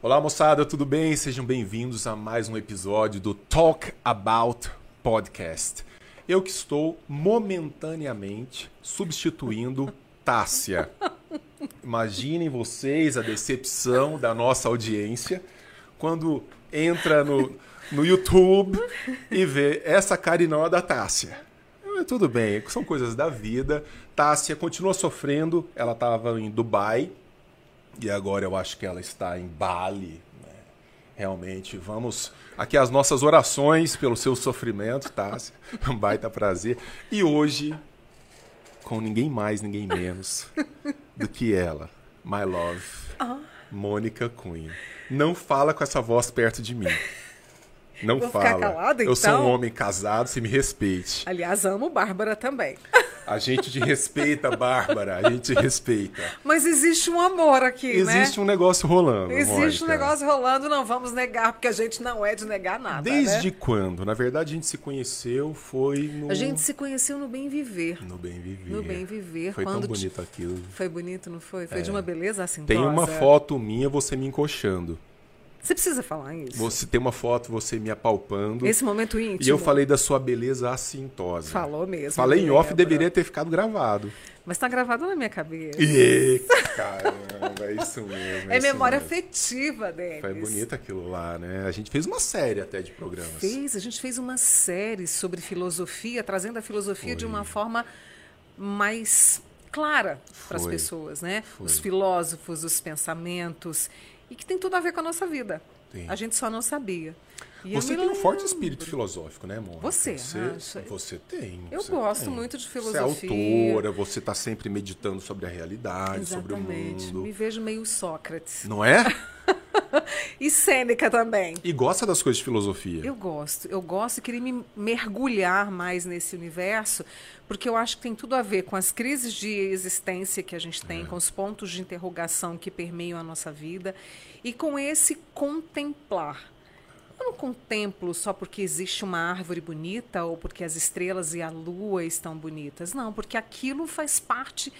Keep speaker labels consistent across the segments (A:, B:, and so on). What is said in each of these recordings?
A: Olá, moçada, tudo bem? Sejam bem-vindos a mais um episódio do Talk About Podcast. Eu que estou momentaneamente substituindo Tássia. Imaginem vocês a decepção da nossa audiência quando entra no, no YouTube e vê essa carinó da Tássia. Tudo bem, são coisas da vida. Tássia continua sofrendo, ela estava em Dubai e agora eu acho que ela está em Bali. Né? Realmente, vamos. Aqui as nossas orações pelo seu sofrimento, Tássia. Um baita prazer. E hoje, com ninguém mais, ninguém menos do que ela, my love, ah. Mônica Cunha. Não fala com essa voz perto de mim. Não Vou fala. Calada, então? Eu sou um então? homem casado, se me respeite.
B: Aliás, amo Bárbara também.
A: A gente te respeita, Bárbara. A gente te respeita.
B: Mas existe um amor aqui,
A: existe
B: né?
A: Existe um negócio rolando.
B: Existe
A: Mônica.
B: um negócio rolando, não vamos negar, porque a gente não é de negar nada.
A: Desde
B: né?
A: quando? Na verdade, a gente se conheceu foi no.
B: A gente se conheceu no Bem Viver.
A: No Bem Viver.
B: No Bem Viver.
A: Foi tão bonito aquilo.
B: Foi bonito, não foi? Foi é. de uma beleza assim.
A: Tem uma foto minha, você me encoxando.
B: Você precisa falar isso.
A: Você tem uma foto, você me apalpando.
B: Esse momento íntimo.
A: E eu falei da sua beleza assintosa.
B: Falou mesmo.
A: Falei em off, deveria ter ficado gravado.
B: Mas está gravado na minha cabeça.
A: E, caramba, é isso mesmo.
B: É, é memória mesmo. afetiva, Denis.
A: Foi bonito aquilo lá, né? A gente fez uma série até de programas.
B: Fez, a gente fez uma série sobre filosofia, trazendo a filosofia Foi. de uma forma mais clara para as pessoas, né? Foi. Os filósofos, os pensamentos e que tem tudo a ver com a nossa vida. Tem. A gente só não sabia.
A: E você tem um forte espírito filosófico, né, Mônica?
B: Você,
A: você,
B: acha?
A: você tem.
B: Eu
A: você
B: gosto
A: tem.
B: muito de filosofia.
A: Você é autora, você está sempre meditando sobre a realidade,
B: Exatamente.
A: sobre o mundo.
B: Me vejo meio Sócrates.
A: Não é?
B: e Sêneca também.
A: E gosta das coisas de filosofia?
B: Eu gosto. Eu gosto e queria me mergulhar mais nesse universo, porque eu acho que tem tudo a ver com as crises de existência que a gente tem, é. com os pontos de interrogação que permeiam a nossa vida e com esse contemplar. Eu não contemplo só porque existe uma árvore bonita ou porque as estrelas e a lua estão bonitas. Não, porque aquilo faz parte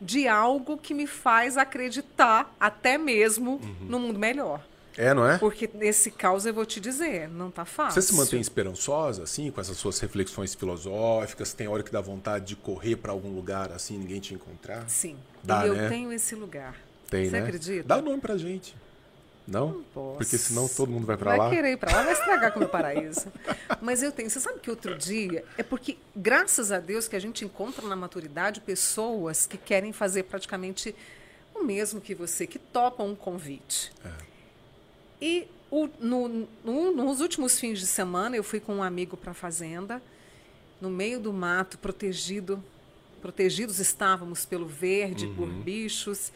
B: de algo que me faz acreditar até mesmo uhum. no mundo melhor.
A: É, não é?
B: Porque nesse caos eu vou te dizer, não tá fácil.
A: Você se mantém esperançosa, assim, com essas suas reflexões filosóficas? Tem hora que dá vontade de correr para algum lugar, assim, ninguém te encontrar?
B: Sim.
A: Dá,
B: e eu
A: né?
B: tenho esse lugar.
A: Tem,
B: Você
A: né?
B: acredita?
A: Dá o nome pra gente. Não?
B: Posso.
A: Porque senão todo mundo vai para lá.
B: Vai querer ir para lá, vai estragar com o meu paraíso. Mas eu tenho. Você sabe que outro dia é porque, graças a Deus, que a gente encontra na maturidade pessoas que querem fazer praticamente o mesmo que você, que topam um convite. É. E o, no, no, nos últimos fins de semana, eu fui com um amigo para a fazenda, no meio do mato, protegido. Protegidos estávamos pelo verde, uhum. por bichos.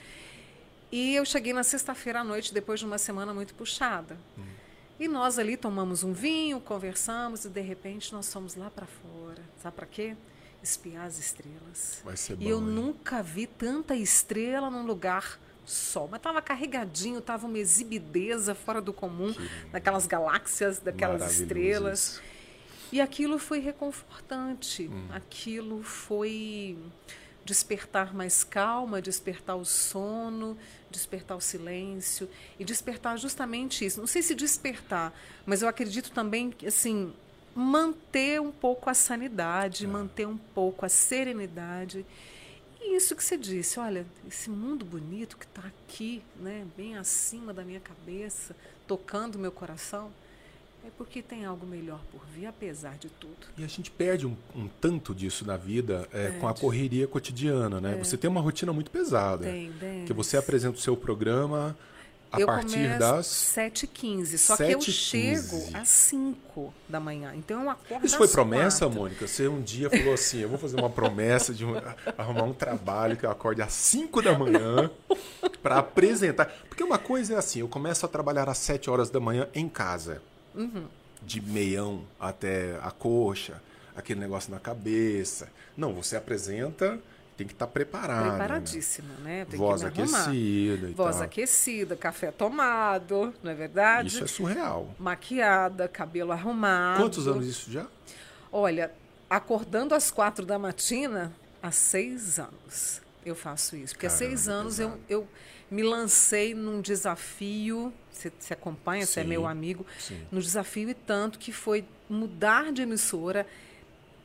B: E eu cheguei na sexta-feira à noite, depois de uma semana muito puxada. Hum. E nós ali tomamos um vinho, conversamos e de repente nós fomos lá para fora. Sabe para quê? Espiar as estrelas.
A: Vai ser
B: bom,
A: e
B: eu
A: hein?
B: nunca vi tanta estrela num lugar só. Mas estava carregadinho, estava uma exibideza fora do comum, daquelas galáxias, daquelas estrelas. Isso. E aquilo foi reconfortante. Hum. Aquilo foi despertar mais calma, despertar o sono, despertar o silêncio e despertar justamente isso. Não sei se despertar, mas eu acredito também que assim manter um pouco a sanidade, é. manter um pouco a serenidade. E isso que você disse, olha, esse mundo bonito que está aqui, né, bem acima da minha cabeça, tocando meu coração, é porque tem algo melhor por vir, apesar de tudo.
A: E a gente perde um, um tanto disso na vida é, com a correria cotidiana, né? É. Você tem uma rotina muito pesada.
B: Tem, tem.
A: Que você apresenta o seu programa a
B: eu
A: partir das
B: 7h15. Só 7 que eu chego às 5 da manhã. Então eu acordo
A: Isso foi promessa, 4. Mônica? Você um dia falou assim: eu vou fazer uma promessa de um, arrumar um trabalho que eu acorde às 5 da manhã para apresentar. Porque uma coisa é assim: eu começo a trabalhar às 7 horas da manhã em casa.
B: Uhum.
A: De meião até a coxa, aquele negócio na cabeça. Não, você apresenta tem que estar tá preparado.
B: Preparadíssima, né? Tem
A: Voz aquecida.
B: Voz
A: tal.
B: aquecida, café tomado, não é verdade?
A: Isso é surreal.
B: Maquiada, cabelo arrumado.
A: Quantos anos isso já?
B: Olha, acordando às quatro da matina, há seis anos eu faço isso. Porque Caramba, há seis anos eu, eu me lancei num desafio. Você, você acompanha, você é meu amigo.
A: Sim.
B: No desafio e tanto que foi mudar de emissora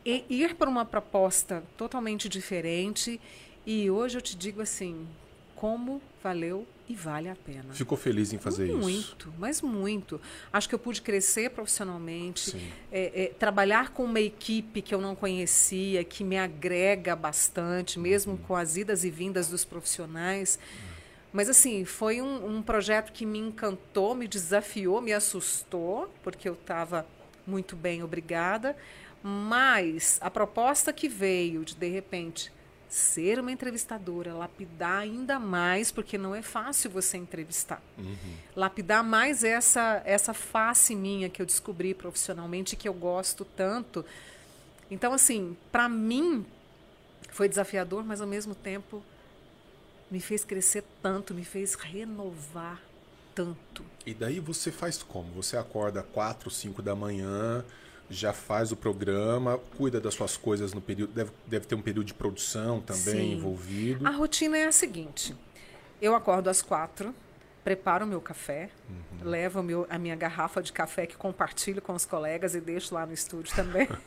B: e ir para uma proposta totalmente diferente. E hoje eu te digo assim, como valeu e vale a pena.
A: Ficou feliz em fazer
B: muito,
A: isso?
B: Muito, mas muito. Acho que eu pude crescer profissionalmente, é, é, trabalhar com uma equipe que eu não conhecia, que me agrega bastante, mesmo uhum. com as idas e vindas dos profissionais. Uhum. Mas, assim, foi um, um projeto que me encantou, me desafiou, me assustou, porque eu estava muito bem, obrigada. Mas a proposta que veio de, de repente, ser uma entrevistadora, lapidar ainda mais, porque não é fácil você entrevistar. Uhum. Lapidar mais essa, essa face minha que eu descobri profissionalmente, que eu gosto tanto. Então, assim, para mim foi desafiador, mas ao mesmo tempo me fez crescer tanto, me fez renovar tanto.
A: E daí você faz como? Você acorda quatro, cinco da manhã já faz o programa, cuida das suas coisas no período. Deve, deve ter um período de produção também Sim. envolvido.
B: A rotina é a seguinte: eu acordo às quatro, preparo o meu café, uhum. levo meu, a minha garrafa de café que compartilho com os colegas e deixo lá no estúdio também.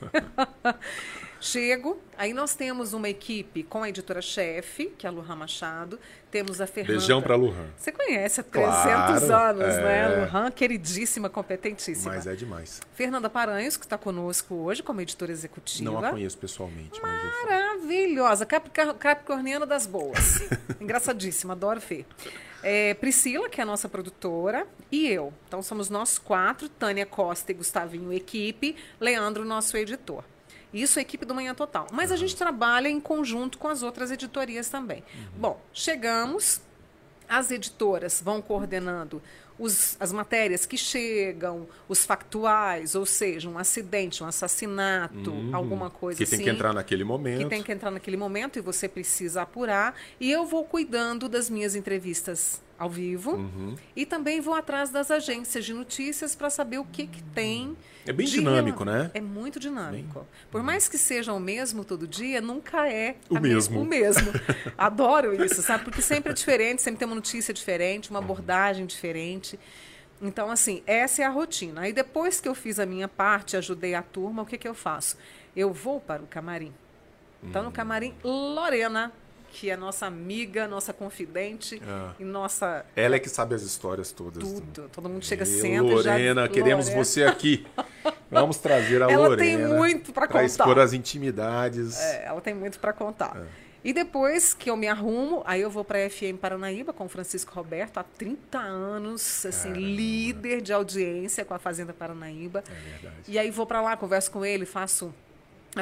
B: Chego, aí nós temos uma equipe com a editora-chefe, que é a Luhan Machado, temos a Fernanda...
A: Beijão para Luhan.
B: Você conhece há 300 claro, anos, é... né? Luhan, queridíssima, competentíssima.
A: Mas é demais.
B: Fernanda Paranhos, que está conosco hoje como editora executiva.
A: Não a conheço pessoalmente.
B: Maravilhosa, capricorniana das boas. Engraçadíssima, adoro Fê. É, Priscila, que é a nossa produtora, e eu. Então somos nós quatro, Tânia Costa e Gustavinho, equipe, Leandro, nosso editor. Isso é a equipe do Manhã Total. Mas a gente trabalha em conjunto com as outras editorias também. Uhum. Bom, chegamos, as editoras vão coordenando os, as matérias que chegam, os factuais, ou seja, um acidente, um assassinato, uhum. alguma coisa
A: que
B: assim.
A: Que tem que entrar naquele momento.
B: Que tem que entrar naquele momento e você precisa apurar. E eu vou cuidando das minhas entrevistas ao vivo uhum. e também vou atrás das agências de notícias para saber o que, que tem.
A: É bem dinâmico, né?
B: É muito dinâmico. Bem... Por mais que seja o mesmo todo dia, nunca é
A: o mesmo.
B: o mesmo. Adoro isso, sabe? Porque sempre é diferente, sempre tem uma notícia diferente, uma abordagem diferente. Então, assim, essa é a rotina. Aí depois que eu fiz a minha parte, ajudei a turma, o que, que eu faço? Eu vou para o camarim. Então, no hum. camarim, Lorena que é nossa amiga, nossa confidente ah. e nossa.
A: Ela é que sabe as histórias todas.
B: Tudo. Todo mundo chega sempre.
A: Lorena, já... queremos Lorena. você aqui. Vamos trazer a
B: ela
A: Lorena.
B: Ela tem muito para contar. Para
A: expor as intimidades.
B: É, ela tem muito para contar. É. E depois que eu me arrumo, aí eu vou para a FM Paranaíba com o Francisco Roberto, há 30 anos, assim, Caramba. líder de audiência com a Fazenda Paranaíba.
A: É verdade.
B: E aí vou para lá, converso com ele, faço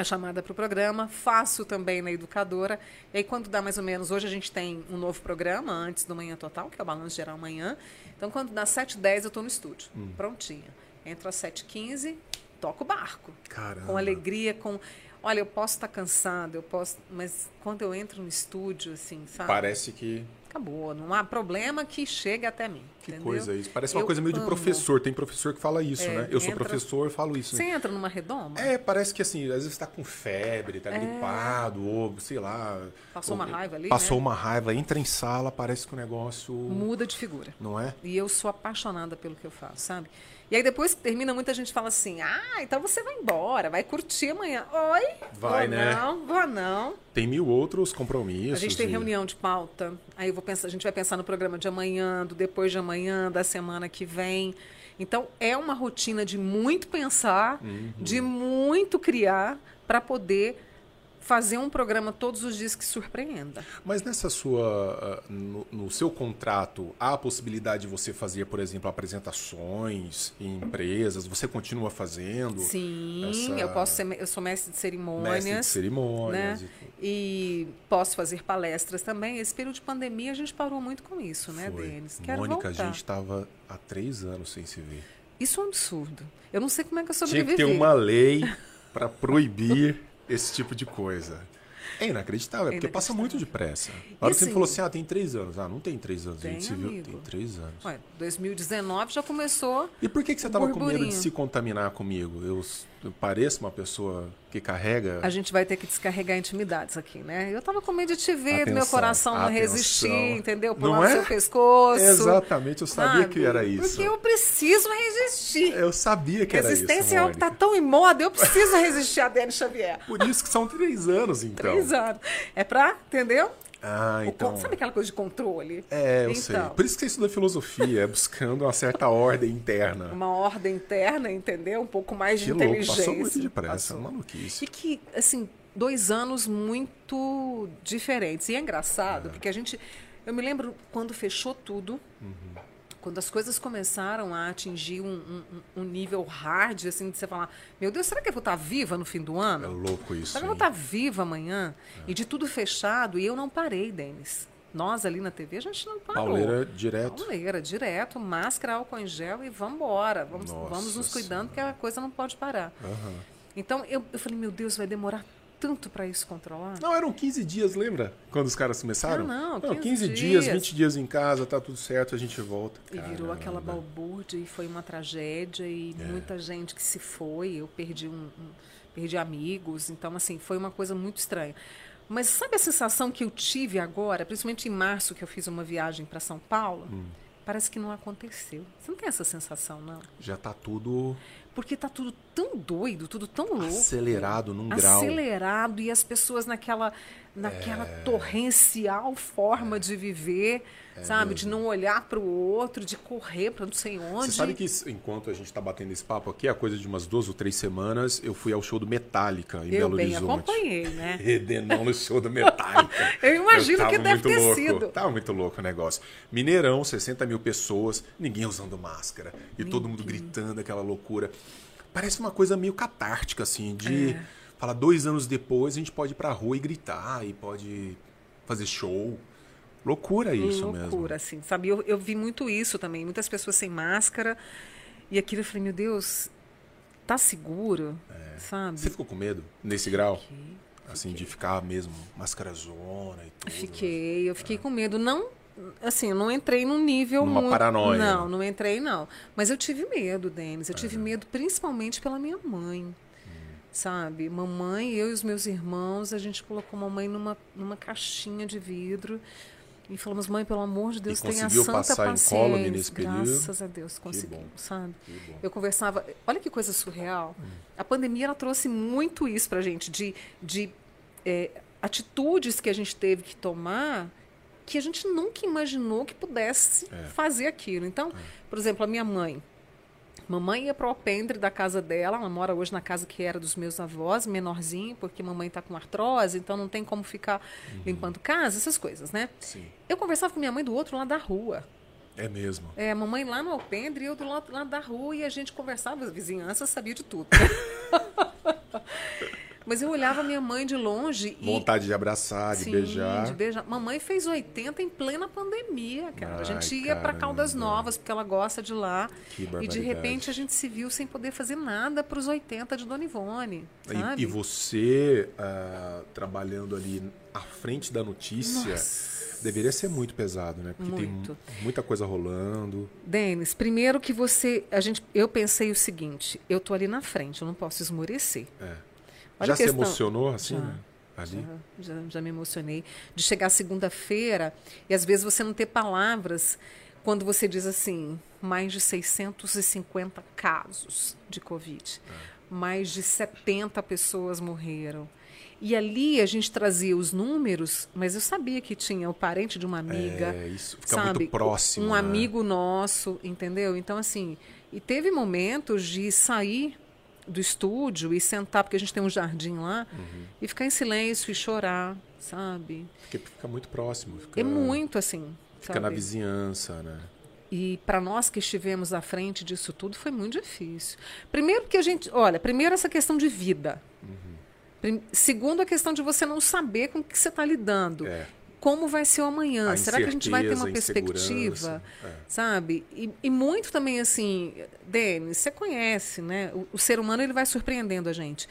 B: a chamada para o programa, faço também na educadora. E aí, quando dá mais ou menos, hoje a gente tem um novo programa antes do Manhã Total, que é o Balanço Geral Amanhã. Então, quando dá 7h10, eu estou no estúdio, hum. prontinha. Entro às 7h15, toco o barco.
A: Caramba.
B: Com alegria, com. Olha, eu posso estar tá cansado, eu posso. Mas quando eu entro no estúdio, assim, sabe?
A: Parece que
B: acabou. Não há problema que chegue até mim.
A: Que
B: entendeu?
A: coisa isso. Parece uma eu coisa meio amo. de professor. Tem professor que fala isso,
B: é,
A: né? Eu entra... sou professor, falo isso.
B: Você entra numa redoma?
A: É, parece que assim, às vezes está com febre, está é. gripado, ou sei lá.
B: Passou
A: ou,
B: uma raiva ali.
A: Passou
B: né?
A: uma raiva, entra em sala, parece que o negócio.
B: Muda de figura.
A: Não é?
B: E eu sou apaixonada pelo que eu faço, sabe? E aí depois que termina, muita gente fala assim: ah, então você vai embora, vai curtir amanhã. Oi?
A: Vai,
B: vou
A: né?
B: Não, vou não.
A: Tem mil outros compromissos. A
B: gente tem e... reunião de pauta. Aí eu vou pensar, a gente vai pensar no programa de amanhã, do depois de amanhã, da semana que vem. Então é uma rotina de muito pensar, uhum. de muito criar para poder fazer um programa todos os dias que surpreenda.
A: Mas nessa sua, ah, no, no, seu contrato, há a possibilidade de você fazer, por exemplo, apresentações em empresas? Você continua fazendo?
B: Sim, essa... eu posso ser, eu sou mestre de cerimônias.
A: Mestre de cerimônias.
B: Né? E, e, posso fazer palestras também. Esse período de pandemia a gente parou muito com isso, né, Foi. Denis?
A: Quero Mônica, voltar. a gente estava há três anos sem se ver.
B: Isso é um absurdo. Eu não sei como é que eu sobrevivi.
A: Tinha que ter uma lei para proibir esse tipo de coisa. É inacreditável, é porque passa muito depressa. A hora que você assim, falou assim, ah, tem três anos. Ah, não tem três anos.
B: Tem, a gente
A: se viu, tem três anos.
B: Ué, 2019 já começou.
A: E por que, que você estava com medo de se contaminar comigo? Eu, eu pareço uma pessoa que carrega.
B: A gente vai ter que descarregar intimidades aqui, né? Eu tava com medo de te ver,
A: Atenção,
B: meu coração não
A: atenção.
B: resistir, entendeu?
A: Não
B: Pular no
A: é?
B: seu pescoço.
A: Exatamente, eu sabia
B: sabe?
A: que era isso.
B: Porque eu preciso resistir.
A: Eu sabia que era isso.
B: Resistência é algo que tá tão em moda, eu preciso resistir a Dani Xavier.
A: Por isso que são três anos, então.
B: Três anos. É pra, entendeu?
A: Ah, então.
B: con- Sabe aquela coisa de controle?
A: É, eu sei.
B: Então.
A: Por isso que você estuda filosofia, é buscando uma certa ordem interna.
B: Uma ordem interna, entendeu? Um pouco mais de
A: Que louco,
B: inteligência.
A: passou muito depressa,
B: Passou.
A: maluquice.
B: E que, assim, dois anos muito diferentes. E é engraçado, porque a gente. Eu me lembro quando fechou tudo, quando as coisas começaram a atingir um, um- um nível hard, assim, de você falar: Meu Deus, será que eu vou estar viva no fim do
A: É
B: ano?
A: louco isso.
B: Será que eu vou estar viva amanhã? E de tudo fechado, e eu não parei, Denis. Nós ali na TV, a gente não parou.
A: Pauleira direto.
B: Pauleira, direto, máscara, álcool em gel e vamos embora. Vamos, nos cuidando,
A: Senhora.
B: que a coisa não pode parar.
A: Aham.
B: Então eu, eu falei, meu Deus, vai demorar tanto para isso controlar?
A: Não, eram 15 dias, lembra? Quando os caras começaram?
B: Não, não,
A: 15,
B: 15
A: dias,
B: dias.
A: 20 dias em casa, tá tudo certo, a gente volta.
B: E virou aquela
A: Caramba.
B: balbúrdia e foi uma tragédia e
A: É.
B: muita gente que se foi. Eu perdi um, um- perdi amigos, então assim foi uma coisa muito estranha. Mas sabe a sensação que eu tive agora, principalmente em março que eu fiz uma viagem para São Paulo?
A: Hum.
B: Parece que não aconteceu. Você não tem essa sensação, não?
A: Já tá tudo
B: Porque tá tudo tão doido, tudo tão louco.
A: acelerado num grau.
B: acelerado e as pessoas naquela naquela torrencial forma de viver, sabe, de não olhar para o outro, de correr para não sei onde.
A: Você sabe que enquanto a gente tá batendo esse papo aqui, a coisa de umas duas ou três semanas, eu fui ao show do Metallica em
B: eu
A: Belo
B: bem
A: Horizonte.
B: acompanhei, né?
A: Redenão no show do Metallica.
B: Eu imagino
A: tava
B: que deve ter
A: louco.
B: sido.
A: Tava muito louco o negócio. Mineirão, 60 mil pessoas, ninguém usando máscara. E todo mundo gritando aquela loucura. Parece uma coisa meio catártica, assim, de
B: É.
A: falar dois anos depois a gente pode ir pra rua e gritar, e pode fazer show. Loucura isso mesmo.
B: Loucura, assim, sabe? Eu, eu vi muito isso também, muitas pessoas sem máscara. E aquilo eu falei, meu Deus, tá seguro, sabe?
A: Você ficou com medo nesse grau?
B: Fiquei,
A: Assim, de ficar mesmo mascarazona e tudo.
B: Fiquei, eu fiquei com medo. Não, assim, eu não entrei num nível
A: Numa
B: muito...
A: paranoia.
B: Não, não entrei, não. Mas eu tive medo, Denis. Eu
A: É.
B: tive medo principalmente pela minha mãe.
A: Hum.
B: Sabe? Mamãe, eu e os meus irmãos, a gente colocou mamãe numa, numa caixinha de vidro e falamos, mãe, pelo amor de Deus, tenha santa
A: passar
B: paciência.
A: incólume nesse período?
B: Graças a Deus, conseguimos, sabe? Eu conversava. Olha que coisa surreal. A pandemia ela trouxe muito isso pra gente, de, de é, atitudes que a gente teve que tomar que a gente nunca imaginou que pudesse
A: É.
B: fazer aquilo. Então, por exemplo, a minha mãe. Mamãe ia para o alpendre da casa dela, ela mora hoje na casa que era dos meus avós, menorzinho, porque mamãe está com artrose, então não tem como ficar limpando casa, essas coisas, né?
A: Sim.
B: Eu conversava com minha mãe do outro lado da rua.
A: É mesmo.
B: É, a mamãe lá no alpendre e eu do lado, lado da rua e a gente conversava, a vizinhança sabia de tudo. Mas eu olhava minha mãe de longe e.
A: Vontade de abraçar, de
B: Sim,
A: beijar.
B: de beijar. Mamãe fez 80 em plena pandemia, cara. a
A: Ai,
B: gente ia para Caldas. Novas, porque ela gosta de lá.
A: Que
B: e de repente a gente se viu sem poder fazer nada para os 80 de Dona Ivone. Sabe?
A: E, e você ah, trabalhando ali à frente da notícia
B: Nossa.
A: deveria ser muito pesado, né? Porque tem
B: Muito.
A: mu- muita coisa rolando.
B: Denis, primeiro que você. A gente, eu pensei o seguinte: eu tô ali na frente, eu não posso esmorecer.
A: É.
B: Olha
A: Já se emocionou assim?
B: Já.
A: né? Ali?
B: Já, já, já me emocionei. De chegar segunda-feira e às vezes você não ter palavras quando você diz assim: mais de 650 casos de Covid, mais de 70 pessoas morreram. E ali a gente trazia os números, mas eu sabia que tinha o parente de uma amiga.
A: É, isso fica
B: sabe?
A: muito próximo.
B: Um
A: né?
B: amigo nosso, entendeu? Então, assim, e teve momentos de sair do estúdio e sentar, porque a gente tem um jardim lá,
A: Uhum.
B: e ficar em silêncio e chorar, sabe?
A: Porque fica muito próximo. Fica,
B: É muito assim.
A: Fica na
B: sabe?
A: vizinhança, né?
B: E para nós que estivemos à frente disso tudo foi muito difícil. Primeiro porque a gente, olha, primeiro essa questão de vida.
A: Uhum.
B: Segundo a questão de você não saber com o que você está lidando.
A: É.
B: Como vai ser o amanhã? Será que a gente vai ter uma perspectiva?
A: é.
B: Sabe? E, e muito também assim, Denis, você conhece, né? O, o ser humano ele vai surpreendendo a gente.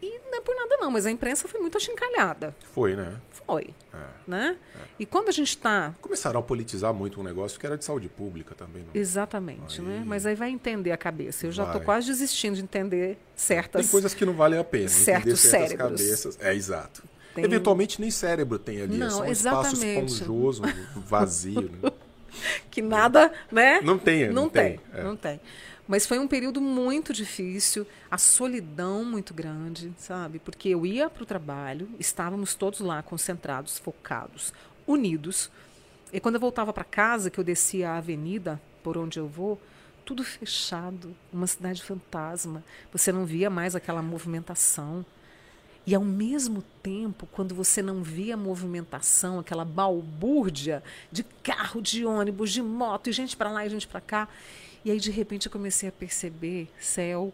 B: E na por nada não, mas a imprensa foi muito achincalhada.
A: Foi, né?
B: Foi. É. Né? É. E quando a gente está...
A: Começaram a politizar muito um negócio que era de saúde pública também. Não?
B: Exatamente, aí... né? Mas aí vai entender a cabeça. Eu já estou quase desistindo de entender certas...
A: Tem coisas que não valem a pena.
B: Certos cérebros.
A: Cabeças. É, exato. Tem... Eventualmente nem cérebro tem ali. Não, é só um exatamente. espaço esponjoso, vazio. né?
B: que nada, né?
A: Não tem.
B: Não, não tem, tem. É. não tem. Mas foi um período muito difícil, a solidão muito grande, sabe? Porque eu ia para o trabalho, estávamos todos lá concentrados, focados, unidos. E quando eu voltava para casa, que eu descia a avenida por onde eu vou, tudo fechado, uma cidade fantasma. Você não via mais aquela movimentação. E ao mesmo tempo, quando você não via a movimentação, aquela balbúrdia de carro, de ônibus, de moto, e gente para lá e gente para cá, e aí, de repente, eu comecei a perceber céu.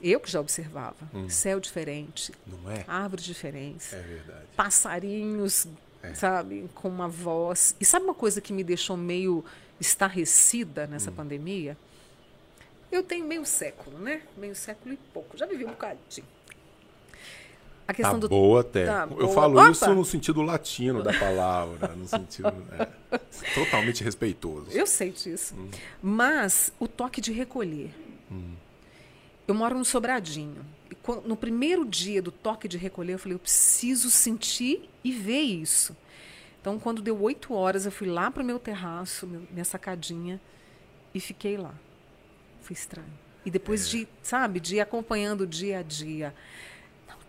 B: Eu que já observava. Hum. Céu diferente.
A: Não é?
B: Árvores diferentes.
A: É verdade.
B: Passarinhos, é. sabe, com uma voz. E sabe uma coisa que me deixou meio estarrecida nessa hum. pandemia? Eu tenho meio século, né? Meio século e pouco. Já vivi um bocadinho.
A: A questão tá do... boa até. Tá eu boa. falo Opa! isso no sentido latino da palavra, no sentido é, totalmente respeitoso.
B: Eu sei disso. Hum. Mas o toque de recolher. Hum. Eu moro no Sobradinho. E no primeiro dia do toque de recolher, eu falei, eu preciso sentir e ver isso. Então, quando deu oito horas, eu fui lá para o meu terraço, minha sacadinha, e fiquei lá. Foi estranho. E depois é. de, sabe, de ir acompanhando o dia a dia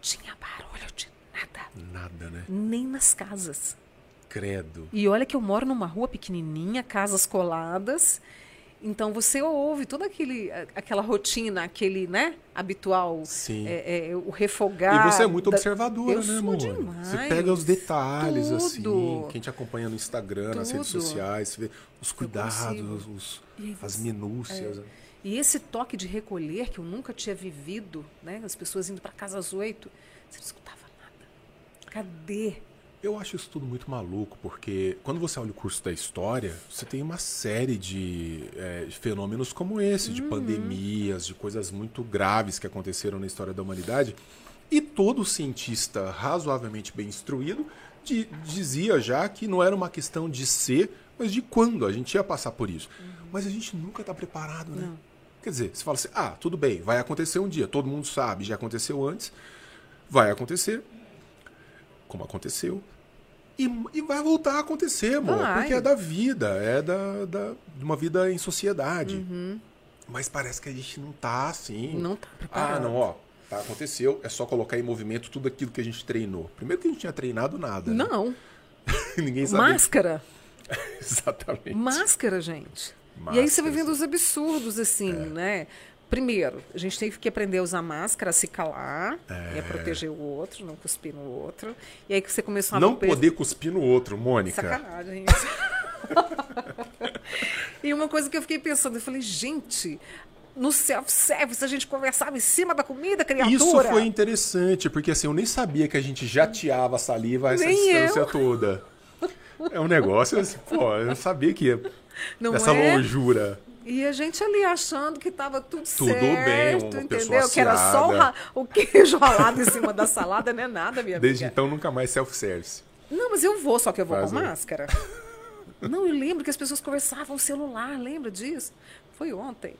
B: tinha barulho de nada.
A: Nada, né?
B: Nem nas casas.
A: Credo.
B: E olha que eu moro numa rua pequenininha, casas coladas. Então você ouve toda aquele, aquela rotina, aquele, né, habitual,
A: Sim.
B: É, é, o refogar.
A: E você é muito da... observadora, eu né, amor? Demais. Você pega os detalhes, Tudo. assim, quem te acompanha no Instagram, Tudo. nas redes sociais, você vê os cuidados, os, as minúcias. É.
B: E esse toque de recolher que eu nunca tinha vivido, né? As pessoas indo para casa às oito, você não escutava nada. Cadê?
A: Eu acho isso tudo muito maluco, porque quando você olha o curso da história, você tem uma série de, é, fenômenos como esse, de uhum. pandemias, de coisas muito graves que aconteceram na história da humanidade. E todo cientista razoavelmente bem instruído de, dizia já que não era uma questão de ser, mas de quando a gente ia passar por isso. Uhum. Mas a gente nunca está preparado, né? Não. Quer dizer, você fala assim: ah, tudo bem, vai acontecer um dia, todo mundo sabe, já aconteceu antes, vai acontecer, como aconteceu, e, e vai voltar a acontecer, amor, vai. porque é da vida, é da, da, de uma vida em sociedade. Uhum. Mas parece que a gente não tá assim.
B: Não tá preparado.
A: Ah, não, ó. Tá, aconteceu, é só colocar em movimento tudo aquilo que a gente treinou. Primeiro que a gente tinha treinado nada.
B: Né? Não.
A: Né? Ninguém sabia.
B: Máscara.
A: Exatamente.
B: Máscara, gente. Máscara, e aí você vai vendo os absurdos, assim, é. né? Primeiro, a gente tem que aprender a usar máscara, a se calar, é. e a proteger o outro, não cuspir no outro. E aí que você começou a...
A: Não poder cuspir no outro, Mônica.
B: Sacanagem isso. e uma coisa que eu fiquei pensando, eu falei, gente, no self-service a gente conversava em cima da comida, criatura.
A: Isso foi interessante, porque assim, eu nem sabia que a gente jateava a saliva essa nem distância eu. toda. É um negócio assim, pô, eu sabia que ia não Essa é? lonjura.
B: E a gente ali achando que estava tudo,
A: tudo certo,
B: bem, entendeu? Que era só o, o queijo ralado em cima da salada, não é nada, minha
A: Desde
B: amiga.
A: então nunca mais self-service.
B: Não, mas eu vou, só que eu vou Faz com máscara. não, eu lembro que as pessoas conversavam celular, lembra disso? Foi ontem.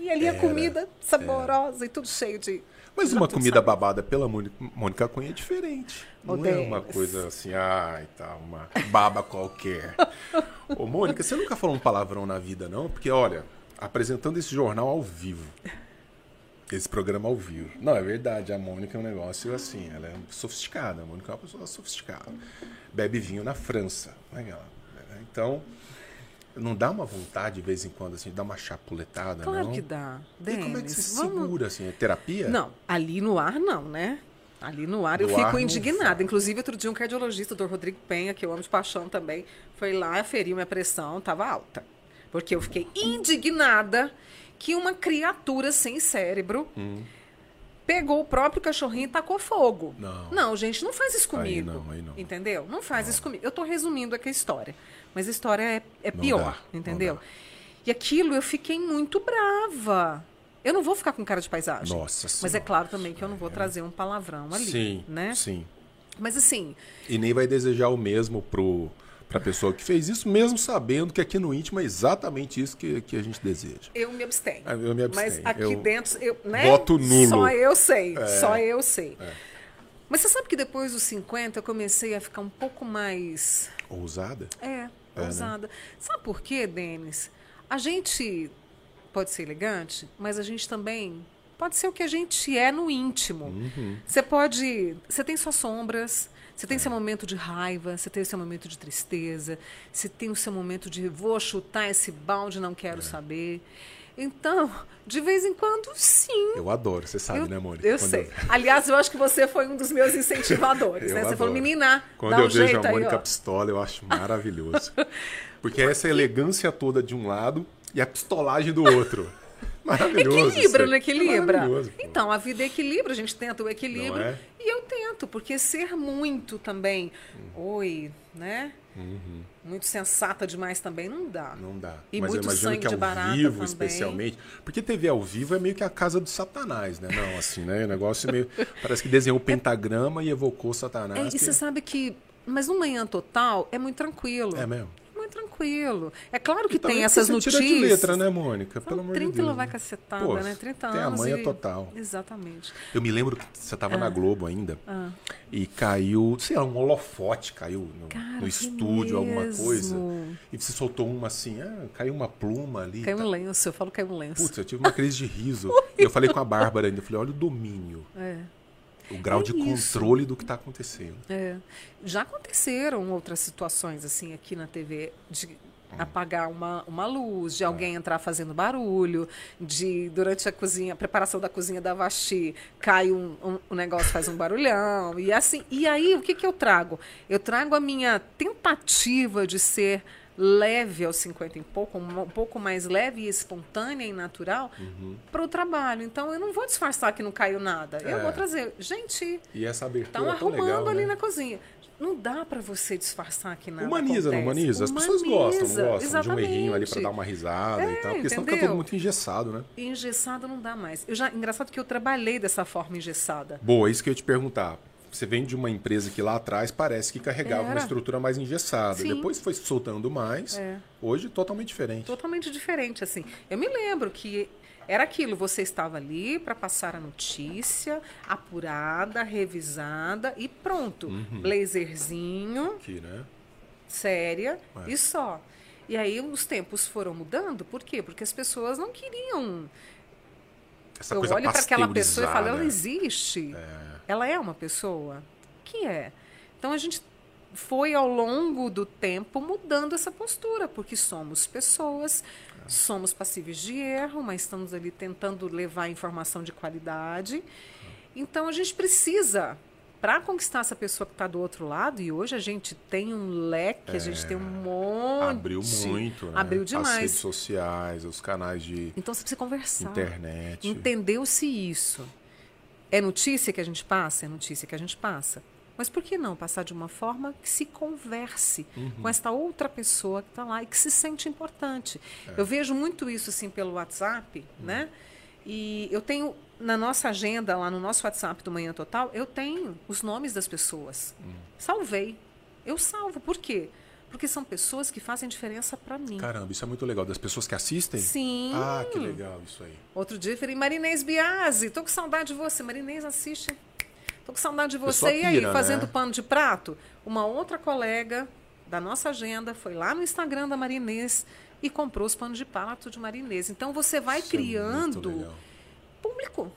B: E ali era, a comida saborosa era. e tudo cheio de
A: mas uma comida babada pela Mônica Cunha é diferente. Não é uma coisa assim, ai, tá, uma baba qualquer. Ô, Mônica, você nunca falou um palavrão na vida, não? Porque, olha, apresentando esse jornal ao vivo. Esse programa ao vivo. Não, é verdade, a Mônica é um negócio assim, ela é sofisticada. A Mônica é uma pessoa sofisticada. Bebe vinho na França. Né? Então, não dá uma vontade de vez em quando, assim, dar uma chapuletada,
B: claro
A: não?
B: que dá.
A: E como é que você Vamos... segura, assim? É terapia?
B: Não, ali no ar não, né? Ali no ar no eu fico indignada. Inclusive, outro dia um cardiologista, o Dr. Rodrigo Penha, que eu amo de paixão também, foi lá, feriu minha pressão, estava alta. Porque eu fiquei indignada que uma criatura sem cérebro hum. Pegou o próprio cachorrinho e tacou fogo.
A: Não.
B: Não, gente, não faz isso comigo.
A: Aí não, aí não.
B: Entendeu? Não faz não. isso comigo. Eu estou resumindo aqui a história. Mas a história é, é pior, dá, entendeu? E aquilo eu fiquei muito brava. Eu não vou ficar com cara de paisagem.
A: Nossa
B: Mas é claro também que eu não vou trazer um palavrão ali,
A: Sim,
B: né?
A: sim.
B: Mas assim,
A: E nem vai desejar o mesmo pro, pra pessoa que fez isso, mesmo sabendo que aqui no íntimo é exatamente isso que, que a gente deseja.
B: eu me abstenho.
A: Ah, eu me abstenho.
B: Mas aqui
A: Eu-
B: dentro, eu, né?
A: Voto nulo.
B: Só eu sei,
A: É.
B: só eu sei. Mas você sabe que depois dos 50 eu comecei a ficar um pouco mais
A: Ousada?
B: É,
A: né?
B: ousada. Sabe por quê, Denis? A gente pode ser elegante, mas a gente também pode ser o que a gente é no íntimo.
A: Uhum.
B: Você pode. Você tem suas sombras. Você tem
A: É.
B: seu momento de raiva, você tem seu momento de tristeza, você tem o seu momento de vou chutar esse balde, não
A: É.
B: quero saber. Então, de vez em quando, sim.
A: Eu adoro, você sabe,
B: Eu,
A: né, Mônica?
B: eu
A: Quando
B: sei. Aliás, eu acho que você foi um dos meus incentivadores,
A: Eu
B: né? Você
A: adoro.
B: falou, menina,
A: Quando
B: dá um
A: eu vejo
B: jeito
A: a
B: aí,
A: Mônica
B: ó.
A: pistola, eu acho maravilhoso. Porque é essa elegância toda de um lado e a pistolagem do outro. Maravilhoso.
B: Equilibra, não equilibra?
A: Pô.
B: Então, a vida é equilíbrio, a gente tenta o equilíbrio.
A: É?
B: E eu tento, porque ser muito também,
A: Hum.
B: oi, né? Muito sensata demais também não dá.
A: Uhum. Não dá.
B: E
A: Mas eu
B: muito
A: imagino
B: sangue
A: que
B: de
A: ao
B: barata
A: vivo,
B: também.
A: especialmente. Porque TV ao vivo é meio que a casa do Satanás, né? Não, assim, né? O negócio meio. Parece que desenhou o pentagrama e evocou Satanás.
B: É, e
A: que-
B: você sabe que. Mas no manhã total é muito tranquilo.
A: É mesmo.
B: Muito tranquilo. É claro que tem essas
A: você
B: notícias.
A: Tira de letra, né, Mônica? Pelo amor
B: 30
A: de Deus.
B: ela vai
A: né?
B: cacetada,
A: Pô,
B: né? 30
A: tem a
B: anos.
A: manha
B: e-
A: total.
B: Exatamente.
A: Eu me lembro que você estava
B: Ah.
A: na Globo ainda e caiu, sei lá, um holofote caiu no,
B: Cara,
A: no estúdio, alguma coisa.
B: mesmo.
A: E você soltou uma assim, ah, caiu uma pluma ali.
B: Caiu
A: tá.
B: um lenço, eu falo caiu um lenço.
A: Putz, eu tive uma crise de riso. e eu falei com a Bárbara ainda, eu falei, olha o domínio,
B: É.
A: o grau
B: É
A: de
B: isso.
A: controle do que está acontecendo.
B: É. Já aconteceram outras situações assim aqui na TV de apagar uma, uma luz, de alguém entrar fazendo barulho, de durante a cozinha, a preparação da cozinha da Vaxi, cai um, um, um negócio faz um barulhão e assim. E aí o que que eu trago? Eu trago a minha tentativa de ser leve aos 50 e pouco, um, pouco mais leve e espontânea e natural para o trabalho. Então eu não vou disfarçar que não caiu nada. Eu
A: É.
B: vou trazer, gente,
A: E essa abertura
B: Estão
A: é tão
B: arrumando
A: legal,
B: ali
A: né?
B: na cozinha. Não dá para você disfarçar que nada
A: Humaniza, não
B: acontece.
A: humaniza? As pessoas gostam, não gostam
B: exatamente.
A: de um errinho ali para dar uma risada
B: É,
A: e tal, porque senão fica
B: entendeu?
A: tudo muito engessado, né?
B: Engessado não dá mais. Eu já, engraçado que eu trabalhei dessa forma engessada.
A: Boa, é isso que eu ia te perguntar. Você vem de uma empresa que lá atrás parece que carregava uma
B: Era.
A: estrutura mais engessada.
B: Sim.
A: Depois foi soltando mais.
B: É.
A: Hoje totalmente diferente.
B: Totalmente diferente, assim. Eu me lembro que era aquilo, você estava ali para passar a notícia, apurada, revisada e pronto.
A: Uhum.
B: Blazerzinho,
A: Aqui, né?
B: séria
A: É.
B: e só. E aí os tempos foram mudando, por quê? Porque as pessoas não queriam
A: Essa
B: eu olho para aquela pessoa e falo, ela existe. Ela é uma pessoa? Que é? Então a gente foi ao longo do tempo mudando essa postura, porque somos pessoas, somos passíveis de erro, mas estamos ali tentando levar informação de qualidade. Então a gente precisa, para conquistar essa pessoa que está do outro lado, e hoje a gente tem um leque, a gente tem um monte.
A: Abriu muito, né?
B: Abriu
A: As
B: demais.
A: redes sociais, os canais de
B: Então você precisa conversar.
A: internet.
B: Entendeu-se isso. É notícia que a gente passa? É notícia que a gente passa. Mas por que não passar de uma forma que se converse
A: Uhum.
B: com esta outra pessoa que está lá e que se sente importante?
A: É.
B: Eu vejo muito isso assim pelo WhatsApp,
A: Uhum.
B: né? E eu tenho na nossa agenda, lá no nosso WhatsApp do Manhã Total, eu tenho os nomes das pessoas.
A: Uhum.
B: Salvei. Eu salvo. Por quê? Porque são pessoas que fazem diferença para mim.
A: Caramba, isso é muito legal. Das pessoas que assistem?
B: Sim.
A: Ah, que legal isso aí.
B: Outro dia eu falei, Marinês Biasi, tô com saudade de você. Marinês, assiste. Tô com saudade de você. E aí,
A: pira,
B: fazendo
A: né?
B: pano de prato? Uma outra colega da nossa agenda foi lá no Instagram da Marinês e comprou os panos de prato de Marinês. Então você vai
A: Isso é
B: criando
A: legal.
B: público,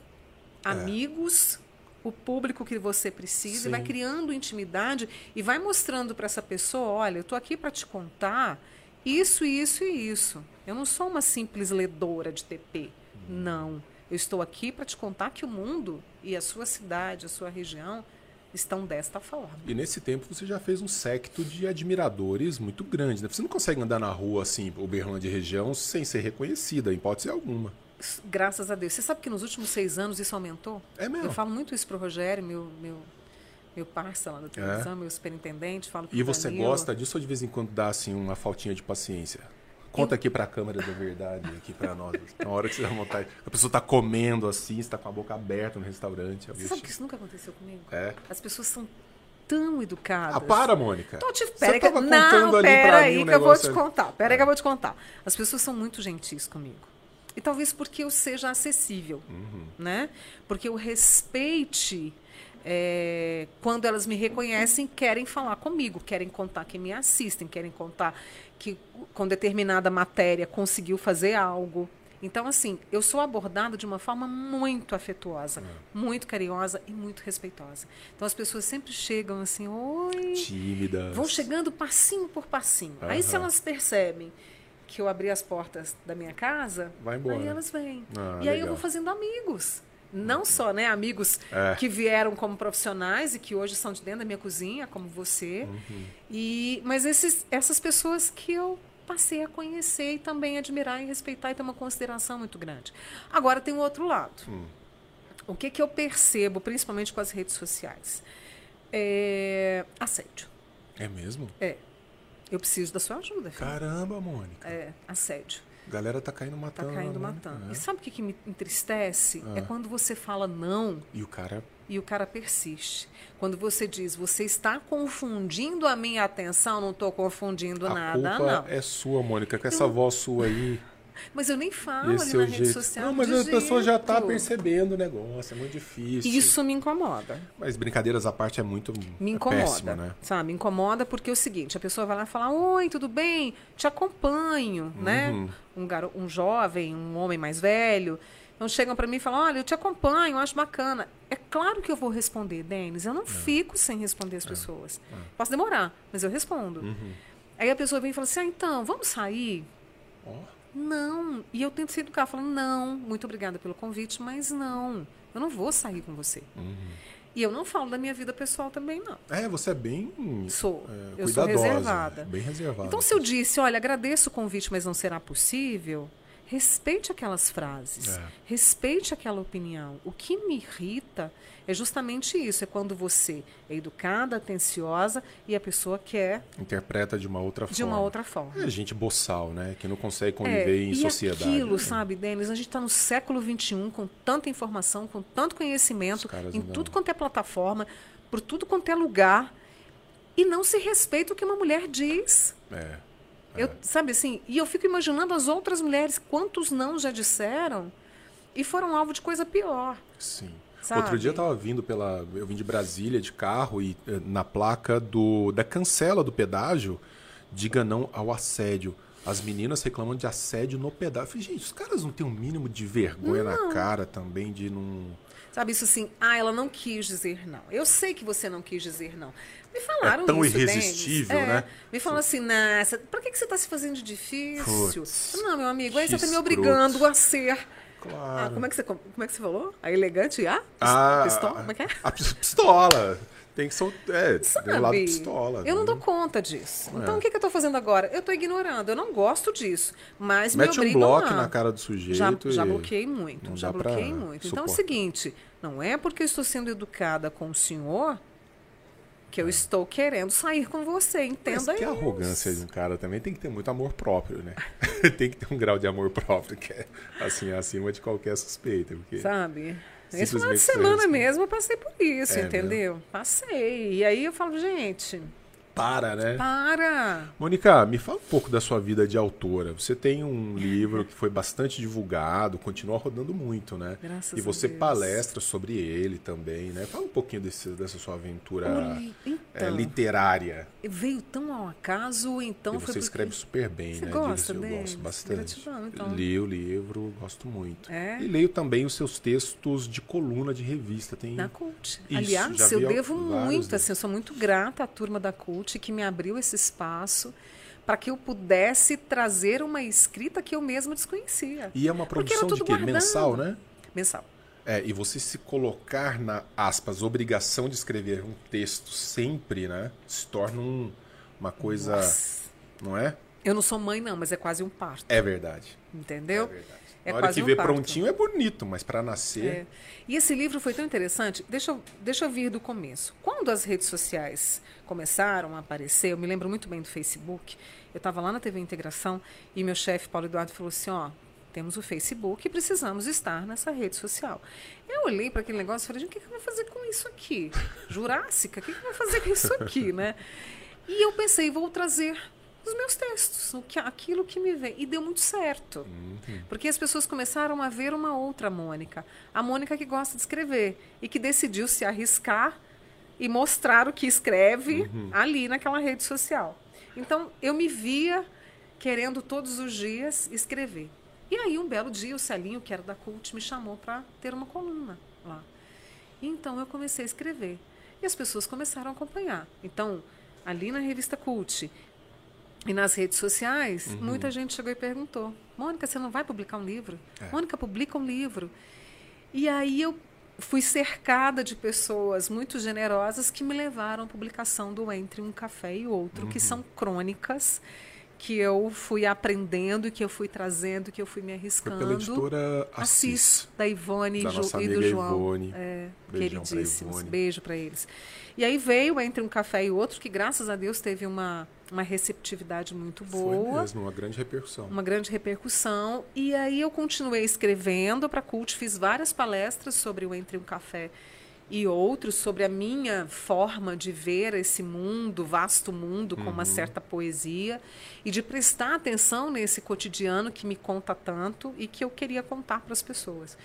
B: amigos, o público que você precisa, e vai criando intimidade e vai mostrando para essa pessoa, olha, eu tô aqui para te contar isso, isso e isso. Eu não sou uma simples ledora de TP. Não. Eu estou aqui para te contar que o mundo e a sua cidade, a sua região estão desta forma.
A: E nesse tempo você já fez um secto de admiradores muito grande, né? Você não consegue andar na rua assim, Uberlândia e região, sem ser reconhecida, em hipótese alguma.
B: Graças a Deus. Você sabe que nos últimos seis anos isso aumentou?
A: É mesmo?
B: Eu falo muito isso pro Rogério, meu, meu, meu parça lá da televisão, meu superintendente. Falo
A: É? E você
B: Danilo.
A: gosta disso ou de vez em quando dá assim uma faltinha de paciência? Conta aqui para a câmera da verdade, aqui para nós. Na hora que você dá vontade. A pessoa está comendo assim, está com a boca aberta no restaurante.
B: Você sabe que isso nunca aconteceu comigo?
A: É.
B: As pessoas são tão educadas.
A: Ah, para, Mônica.
B: Tô te... Pera
A: você
B: que... Não, pera aí um que eu vou te contar. Pera aí que eu vou te contar. As pessoas são muito gentis comigo. E talvez porque eu seja acessível, uhum. né? Porque eu respeite é, quando elas me reconhecem, querem falar comigo, querem contar que me assistem, querem contar que com determinada matéria conseguiu fazer algo. Então, assim, eu sou abordada de uma forma muito afetuosa, é. muito carinhosa e muito respeitosa. Então, as pessoas sempre chegam assim, oi.
A: Tímidas.
B: Vão chegando passinho por passinho. Uhum. Aí, se elas percebem que eu abri as portas da minha casa,
A: Vai embora.
B: aí elas vêm. Ah, e aí eu vou fazendo amigos não só né, amigos
A: é.
B: que vieram como profissionais e que hoje são de dentro da minha cozinha, como você,
A: uhum.
B: e mas esses, essas pessoas que eu passei a conhecer e também admirar e respeitar e ter uma consideração muito grande. Agora tem o outro lado.
A: Hum.
B: O que, que eu percebo, principalmente com as redes sociais? É assédio.
A: É mesmo?
B: É. Eu preciso da sua ajuda. Filho.
A: Caramba, Mônica.
B: É, assédio.
A: A galera tá caindo matando.
B: Tá caindo
A: né?
B: matando.
A: É.
B: E sabe o que, que me entristece?
A: Ah.
B: É quando você fala não.
A: E o cara.
B: E o cara persiste. Quando você diz, você está confundindo a minha atenção, não estou confundindo
A: a
B: nada,
A: culpa
B: não.
A: é sua, Mônica, com essa eu... voz sua aí.
B: Mas eu nem falo ali na rede social.
A: Não, mas a pessoa já está percebendo o negócio, é muito difícil.
B: Isso me incomoda.
A: Mas brincadeiras à parte é muito
B: me incomoda,
A: é péssimo, né?
B: Sabe, me incomoda porque é o seguinte, a pessoa vai lá e fala: "Oi, tudo bem? Te acompanho", né?
A: uhum.
B: né? Um garo, um jovem, um homem mais velho. Então chegam para mim e falam: "Olha, eu te acompanho, eu acho bacana". É claro que eu vou responder, Denis. Eu não é. fico sem responder as pessoas.
A: É.
B: Posso demorar, mas eu respondo.
A: Uhum.
B: Aí a pessoa vem e fala assim: "Ah, então, vamos sair?"
A: Oh.
B: Não. E eu tento ser educar, falando, não, muito obrigada pelo convite, mas não. Eu não vou sair com você.
A: Uhum.
B: E eu não falo da minha vida pessoal também, não.
A: É, você é bem.
B: Sou.
A: É,
B: eu sou reservada.
A: Bem reservada.
B: Então, se eu disse, olha, agradeço o convite, mas não será possível, respeite aquelas frases.
A: É.
B: Respeite aquela opinião. O que me irrita é justamente isso. É quando você é educada, atenciosa e a pessoa quer.
A: Interpreta de uma outra
B: de
A: forma.
B: uma outra forma.
A: É gente boçal, né? Que não consegue conviver
B: é,
A: em
B: e
A: sociedade.
B: aquilo,
A: né?
B: sabe, Denis? A gente está no século XXI com tanta informação, com tanto conhecimento, em tudo quanto é plataforma, por tudo quanto é lugar. E não se respeita o que uma mulher diz.
A: É.
B: Eu, sabe assim, e eu fico imaginando as outras mulheres, quantos não já disseram e foram alvo de coisa pior.
A: Sim.
B: Sabe?
A: Outro dia eu tava vindo pela. Eu vim de Brasília de carro e na placa do da cancela do pedágio, diga não ao assédio. As meninas reclamam de assédio no pedágio. Eu falei, gente, os caras não têm um mínimo de vergonha
B: não.
A: na cara também de não.
B: Sabe, isso assim, ah, ela não quis dizer não. Eu sei que você não quis dizer não. Me falaram
A: é tão
B: isso,
A: irresistível,
B: Denis.
A: né?
B: Me falaram assim, nessa, pra que, que você está se fazendo de difícil?
A: Puts,
B: não, meu amigo, aí você está me obrigando a ser.
A: Claro.
B: Ah, como, é que você, como é que você falou? A elegante a?
A: Ah,
B: pistola? Como é que é?
A: A pistola. Tem que soltar. É,
B: Sabe,
A: lado pistola.
B: eu não
A: né?
B: dou conta disso.
A: É.
B: Então, o que, que eu estou fazendo agora? Eu estou ignorando. Eu não gosto disso. Mas
A: Mete
B: me
A: um bloco
B: a...
A: na cara do sujeito.
B: Já, já bloqueei muito. Já bloqueei muito. Então é o
A: suportar.
B: seguinte: não é porque eu estou sendo educada com o senhor que eu estou querendo sair com você.
A: Mas
B: Entenda
A: que
B: isso.
A: arrogância de um cara também tem que ter muito amor próprio, né? tem que ter um grau de amor próprio que é assim acima de qualquer suspeita, porque
B: Sabe? Esse final de semana
A: né?
B: mesmo eu passei por isso,
A: É
B: entendeu? Passei. E aí eu falo, gente,
A: para, né?
B: para.
A: Mônica, me fala um pouco da sua vida de autora. Você tem um livro que foi bastante divulgado, continua rodando muito, né?
B: Graças
A: e você palestra sobre ele também, né? Fala um pouquinho desse, dessa sua aventura é,
B: então,
A: literária.
B: veio tão ao acaso, então
A: e
B: foi
A: você
B: porque-
A: escreve super bem,
B: Você
A: né?
B: gosta
A: eu gosto bastante.
B: Gratidão, então.
A: Li o livro, gosto muito.
B: É?
A: E leio também os seus textos de coluna de revista. Tem
B: Na CULT.
A: Isso,
B: Aliás, eu devo muito, assim, eu sou muito grata à turma da CULT que me abriu esse espaço para que eu pudesse trazer uma escrita que eu mesma desconhecia.
A: E é uma produção de quê?
B: guardado.
A: Mensal, né?
B: Mensal.
A: É, e você se colocar na, aspas, obrigação de escrever um texto sempre, né? Se torna um- uma coisa,
B: Nossa.
A: não é?
B: Eu não sou mãe, não, mas é quase um parto.
A: É verdade.
B: Entendeu?
A: É verdade.
B: É
A: Na hora que
B: um
A: vê
B: parto.
A: prontinho é bonito, mas para nascer...
B: É. E esse livro foi tão interessante. Deixa eu, deixa eu vir do começo. Quando as redes sociais começaram a aparecer, eu me lembro muito bem do Facebook, Eu estava lá na TV Integração e meu chefe, Paulo Eduardo, falou assim: ó, temos o Facebook e precisamos estar nessa rede social. Eu olhei para aquele negócio e falei: o que, que eu vou fazer com isso aqui? Jurássica? O que, que eu vou fazer com isso aqui, né? E eu pensei: vou trazer os meus textos, o que, aquilo que me vem. E deu muito certo. Uhum. Porque as pessoas começaram a ver uma outra Mônica. A Mônica que gosta de escrever e que decidiu se arriscar e mostrar o que escreve uhum. ali naquela rede social. Então, eu me via querendo todos os dias escrever. E aí, um belo dia, o Celinho, que era da Cult, me chamou para ter uma coluna lá. Então, eu comecei a escrever. E as pessoas começaram a acompanhar. Então, ali na revista Cult e nas redes sociais, uhum. muita gente chegou e perguntou: Mônica, você não vai publicar um livro? É. Mônica, publica um livro. E aí eu fui cercada de pessoas muito generosas que me levaram à publicação do Entre um Café e Outro, uhum. que são crônicas que eu fui aprendendo e que eu fui trazendo, que eu fui me arriscando. Foi
A: pela editora Assis,
B: Assis da Ivone
A: da
B: e do João. Ivone. É, queridíssimos. Ivone. Beijo para eles. E aí veio Entre um Café e Outro, que graças a Deus teve uma, uma receptividade muito boa.
A: Foi mesmo, uma grande repercussão.
B: Uma grande repercussão. E aí eu continuei escrevendo para a Cult, fiz várias palestras sobre o Entre um Café e outros sobre a minha forma de ver esse mundo, vasto mundo, com uhum. uma certa poesia, e de prestar atenção nesse cotidiano que me conta tanto e que eu queria contar para as pessoas.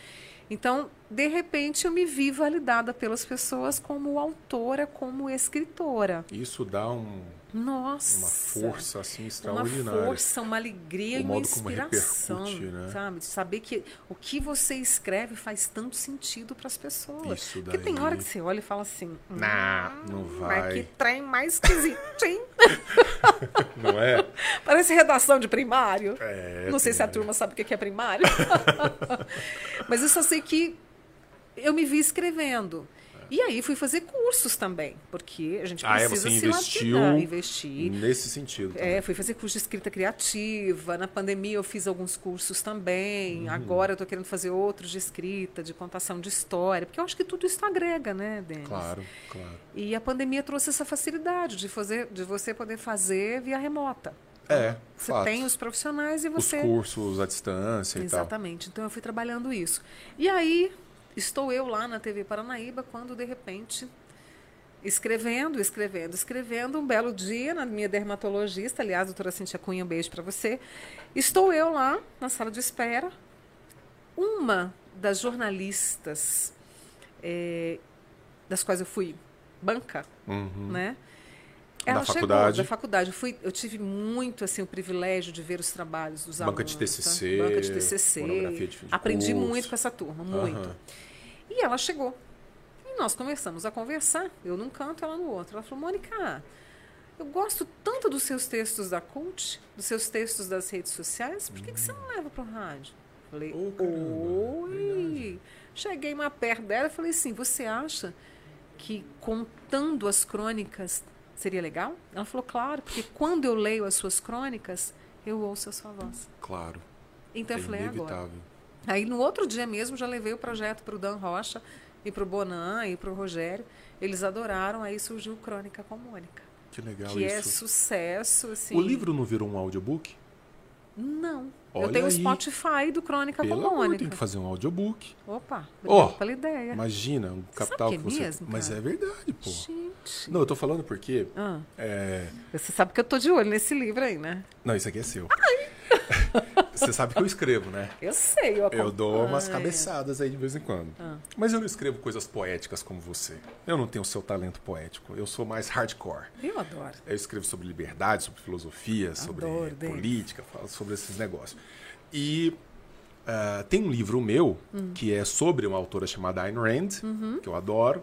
B: Então, de repente, eu me vi validada pelas pessoas como autora, como escritora.
A: Isso dá um,
B: Nossa,
A: uma força assim extraordinária.
B: Uma força, uma alegria o e uma inspiração, né? sabe? Saber que o que você escreve faz tanto sentido para as pessoas.
A: Isso daí.
B: Porque tem hora que você olha e fala assim, hum,
A: nah, não vai.
B: Mas que trem mais esquisito, hein?
A: não é?
B: Parece redação de primário.
A: É,
B: não sei se a turma sabe o que é primário. Mas eu só sei que eu me vi escrevendo. E aí fui fazer cursos também, porque a gente
A: ah,
B: precisa
A: é, você
B: se
A: investiu
B: lapidar, investir.
A: Nesse sentido. Também.
B: É, fui fazer curso de escrita criativa. Na pandemia eu fiz alguns cursos também. Uhum. Agora eu estou querendo fazer outros de escrita, de contação de história, porque eu acho que tudo isso agrega, né, Denis?
A: Claro, claro.
B: E a pandemia trouxe essa facilidade de fazer, de você poder fazer via remota.
A: É,
B: você
A: fato.
B: tem os profissionais e você.
A: Os cursos à distância
B: Exatamente.
A: e tal.
B: Exatamente. Então eu fui trabalhando isso. E aí estou eu lá na TV Paranaíba quando de repente escrevendo, escrevendo, escrevendo, um belo dia na minha dermatologista, aliás, doutora Cintia Cunha, um beijo para você. Estou eu lá na sala de espera. Uma das jornalistas é, das quais eu fui banca,
A: uhum.
B: né? Ela
A: da
B: chegou
A: faculdade.
B: da faculdade. Eu, fui, eu tive muito assim o privilégio de ver os trabalhos dos
A: banca
B: alunos.
A: De TCC,
B: tá? Banca de TCC.
A: Monografia de, de
B: Aprendi
A: curso.
B: muito com essa turma, muito.
A: Uhum.
B: E ela chegou. E nós começamos a conversar, eu num canto, ela no outro. Ela falou, Mônica, eu gosto tanto dos seus textos da Cult, dos seus textos das redes sociais, por que, que você não leva para o rádio? Falei,
A: Oh, caramba,
B: oi.
A: verdade.
B: Cheguei mais perto dela e falei assim, você acha que contando as crônicas seria legal? Ela falou, claro, porque quando eu leio as suas crônicas, eu ouço a sua voz.
A: Claro.
B: Então
A: é
B: eu falei, "É agora. Aí no outro dia mesmo já levei o projeto para o Dan Rocha e para o Bonan e para o Rogério. Eles adoraram, aí surgiu Crônica com Mônica.
A: Que legal
B: que é
A: isso.
B: sucesso, assim.
A: O livro não virou um audiobook?
B: Não.
A: Olha
B: eu tenho o. Spotify do Crônica
A: Pelo
B: com Mônica.
A: tem que fazer um audiobook.
B: Opa,
A: Ó,
B: obrigada pela ideia.
A: Imagina, um capital
B: sabe que é
A: você.
B: mesmo,
A: Mas é verdade, pô.
B: Gente.
A: Não, eu tô falando porque.
B: Ah,
A: é,
B: você sabe que eu tô de olho nesse livro aí, né?
A: Não, isso aqui é seu. você sabe que eu escrevo, né?
B: Eu sei, eu
A: Eu dou umas
B: acompanho.
A: cabeçadas aí de vez em quando.
B: Ah.
A: Mas eu não escrevo coisas poéticas como você. Eu não tenho o seu talento poético. Eu sou mais hardcore.
B: Eu adoro.
A: Eu escrevo sobre liberdade, sobre filosofia, sobre
B: Adoro, Denis.
A: política, falo sobre esses negócios. E ah, tem um livro meu
B: Hum.
A: que é sobre uma autora chamada Ayn Rand,
B: Uhum.
A: que eu adoro,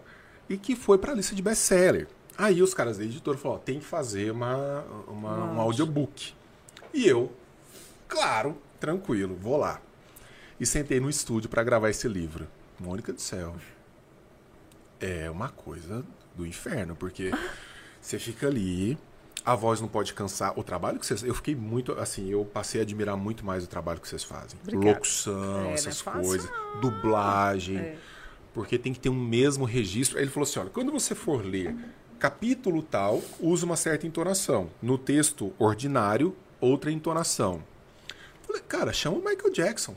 A: e que foi para a lista de best-seller. Aí os caras da editora falaram: tem que fazer uma, uma- um audiobook. E eu, claro, tranquilo, vou lá. E sentei no estúdio para gravar esse livro. Mônica do céu. É uma coisa do inferno, porque você fica ali, a voz não pode cansar. O trabalho que vocês. Eu fiquei muito. Assim, eu passei a admirar muito mais o trabalho que vocês fazem. Locução,
B: É, é
A: essas
B: fácil,
A: coisas. Dublagem.
B: É.
A: Porque tem que ter um mesmo registro. Aí ele falou assim: olha, quando você for ler capítulo tal usa uma certa entonação. No texto ordinário, outra entonação. Falei, cara, chama o Michael Jackson.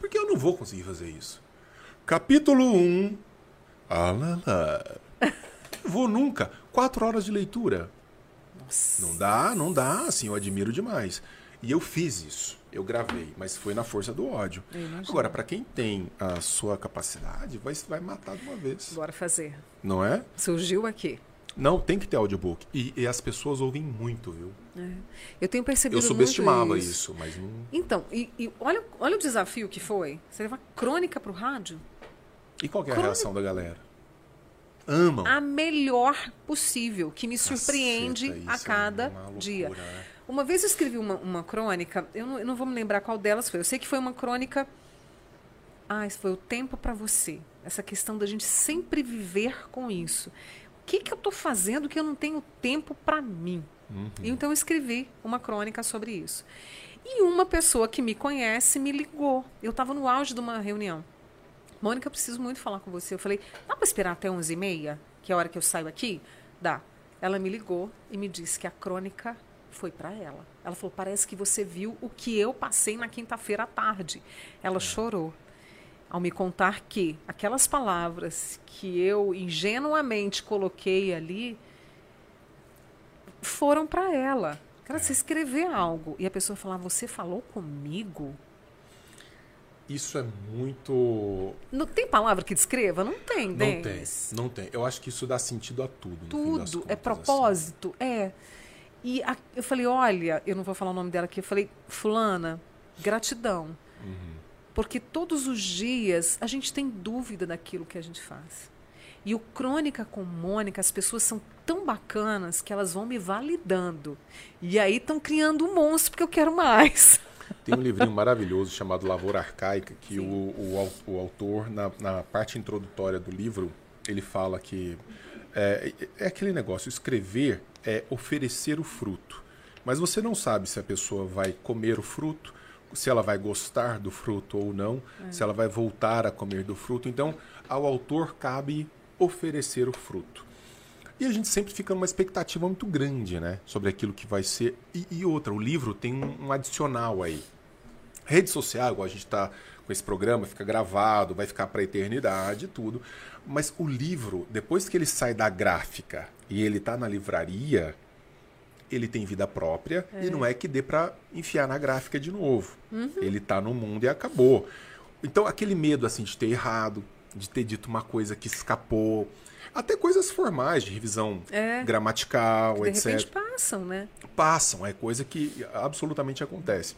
A: Porque eu não vou conseguir fazer isso. Capítulo 1. Ah, lá, lá. Vou nunca. Quatro horas de leitura.
B: Nossa.
A: Não dá, não dá. Assim, eu admiro demais. E eu fiz isso. Eu gravei, mas foi na força do ódio. Agora, para quem tem a sua capacidade, vai, vai matar de uma vez.
B: Bora fazer.
A: Não é?
B: Surgiu aqui.
A: Não, tem que ter audiobook. E, e as pessoas ouvem muito, viu?
B: É. Eu tenho percebido
A: Eu subestimava isso.
B: isso.
A: mas não.
B: Então, e, e olha, olha o desafio que foi. Você levar crônica para o rádio.
A: E qual que é a
B: Como-
A: reação da galera? Amam.
B: A melhor possível, que me surpreende
A: Caceta,
B: a
A: é
B: cada
A: uma loucura,
B: dia.
A: né?
B: Uma vez eu escrevi uma, uma crônica, eu não, eu não vou me lembrar qual delas foi. Eu sei que foi uma crônica. Ah, isso foi o tempo para você. Essa questão da gente sempre viver com isso. O que, que eu estou fazendo que eu não tenho tempo para mim?
A: Uhum.
B: Então eu escrevi uma crônica sobre isso. E uma pessoa que me conhece me ligou. Eu estava no auge de uma reunião. Mônica, eu preciso muito falar com você. Eu falei, dá para esperar até 11h30, que é a hora que eu saio aqui? Dá. Ela me ligou e me disse que a crônica foi para ela. Ela falou, parece que você viu o que eu passei na quinta-feira à tarde. Ela chorou ao me contar que aquelas palavras que eu ingenuamente coloquei ali foram para ela. Cara, você escrever algo e a pessoa falar, você falou comigo?
A: Isso é muito.
B: Não tem palavra que descreva? Não tem,
A: Não tem.
B: Denis.
A: Não tem. Eu acho que isso dá sentido a tudo.
B: Tudo, é
A: contas, assim.
B: propósito, é. E a- eu falei, olha, eu não vou falar o nome dela aqui, eu falei, fulana, gratidão.
A: Uhum.
B: Porque todos os dias a gente tem dúvida daquilo que a gente faz. E o Crônica com Mônica, as pessoas são tão bacanas que elas vão me validando. E aí estão criando um monstro porque eu quero mais.
A: Tem um livrinho maravilhoso chamado Lavoura Arcaica, que o, o, o autor, na, na parte introdutória do livro, ele fala que é, é aquele negócio, escrever é oferecer o fruto. Mas você não sabe se a pessoa vai comer o fruto, se ela vai gostar do fruto ou não, se ela vai voltar a comer do fruto. Então, ao autor cabe oferecer o fruto. E a gente sempre fica numa expectativa muito grande, né? Sobre aquilo que vai ser. E, e outra, o livro tem um, um adicional aí. Rede social, igual a gente está com esse programa, fica gravado, vai ficar para a eternidade e tudo. Mas o livro, depois que ele sai da gráfica e ele está na livraria, ele tem vida própria e não é que dê para enfiar na gráfica de novo. Ele está no mundo e acabou. Então aquele medo assim de ter errado, de ter dito uma coisa que escapou, até coisas formais de revisão
B: É.
A: gramatical,
B: De
A: etc
B: repente passam, né?
A: passam, é coisa que absolutamente acontece.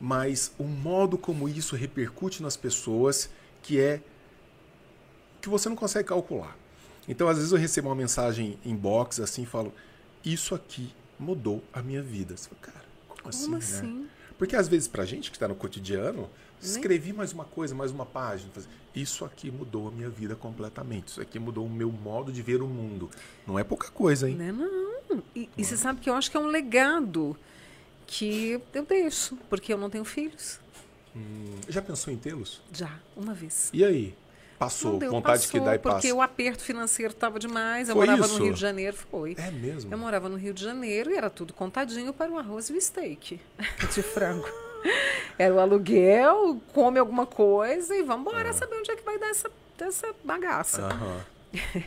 A: Mas o modo como isso repercute nas pessoas que é que você não consegue calcular. Então, às vezes eu recebo uma mensagem inbox assim e falo: "Isso aqui mudou a minha vida". Você fala, cara, como, assim,
B: Como
A: né?
B: assim?
A: Porque às vezes pra gente que está no cotidiano, escrevi mais uma coisa, mais uma página, isso aqui mudou a minha vida completamente. Isso aqui mudou o meu modo de ver o mundo. Não é pouca coisa, hein?
B: Né? Não. E, e você sabe que eu acho que é um legado que eu deixo, porque eu não tenho filhos.
A: Já pensou em tê-los?
B: Já, uma vez.
A: E aí? Passou,
B: deu,
A: vontade
B: passou,
A: que dá e
B: porque
A: passa.
B: o aperto financeiro estava demais. Eu
A: Foi
B: morava
A: isso?
B: no Rio de Janeiro, foi.
A: É mesmo?
B: Eu morava no Rio de Janeiro e era tudo contadinho para o arroz e o steak de frango. Era o aluguel, come alguma coisa e vamos embora saber onde é que vai dar essa, essa bagaça.
A: Aham.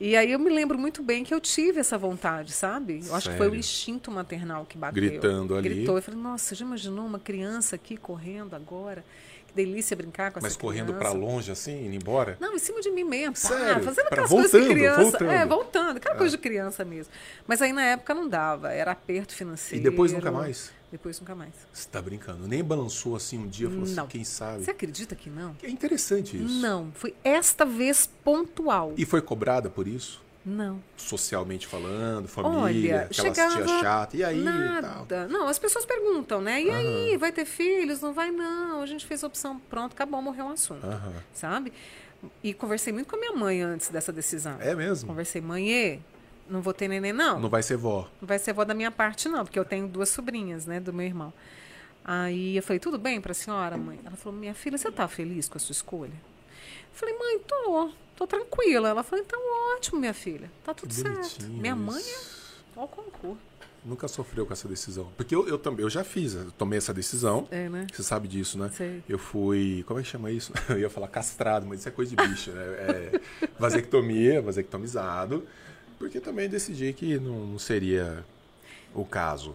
B: E aí eu me lembro muito bem que eu tive essa vontade, sabe? Eu acho que foi o
A: Sério?
B: instinto maternal que bateu.
A: Gritando ali.
B: Gritou. Eu falei, nossa, já imaginou uma criança aqui correndo agora? Que delícia brincar com
A: Mas
B: essa
A: correndo
B: criança.
A: pra longe assim, indo embora?
B: Não, em cima de mim mesmo. pá,
A: Sério?
B: fazendo
A: Pra-
B: aquelas coisas de
A: voltando,
B: criança.
A: voltando.
B: É, voltando. Aquela coisa de criança mesmo. Mas aí na época não dava. Era aperto
A: E
B: financeiro.
A: depois nunca mais?
B: Depois nunca mais.
A: Você tá brincando. Nem balançou assim um dia, falou
B: Não.
A: assim, quem sabe?
B: Você acredita que não?
A: É interessante isso.
B: Não. Foi esta vez pontual.
A: E foi cobrada por isso?
B: Não.
A: Socialmente falando, família,
B: Olha,
A: aquelas
B: chegava
A: tia chata. E aí? e tal?
B: nada. Não, as pessoas perguntam, né? E aí, vai ter filhos? Não vai, não. A gente fez a opção, pronto, acabou, morreu o assunto.
A: Aham.
B: Sabe? E conversei muito com a minha mãe antes dessa decisão.
A: É mesmo?
B: Conversei, mãe, não vou ter neném, não.
A: Não vai ser vó.
B: Não vai ser avó da minha parte, não, porque eu tenho duas sobrinhas, né, do meu irmão. Aí eu falei, tudo bem para a senhora, mãe? Ela falou, minha filha, você está feliz com a sua escolha? Falei, mãe, tô, tô tranquila. Ela falou, então ótimo, minha filha, tá tudo certo. Minha mãe é ó o concurso.
A: Nunca sofreu com essa decisão. Porque eu, eu também, eu já fiz, eu tomei essa decisão.
B: É, né?
A: Você sabe disso, né?
B: Sei.
A: Eu fui. Como é que chama isso? Eu ia falar castrado, mas isso é coisa de bicho, né? É vasectomia, vasectomizado. Porque também decidi que não seria o caso.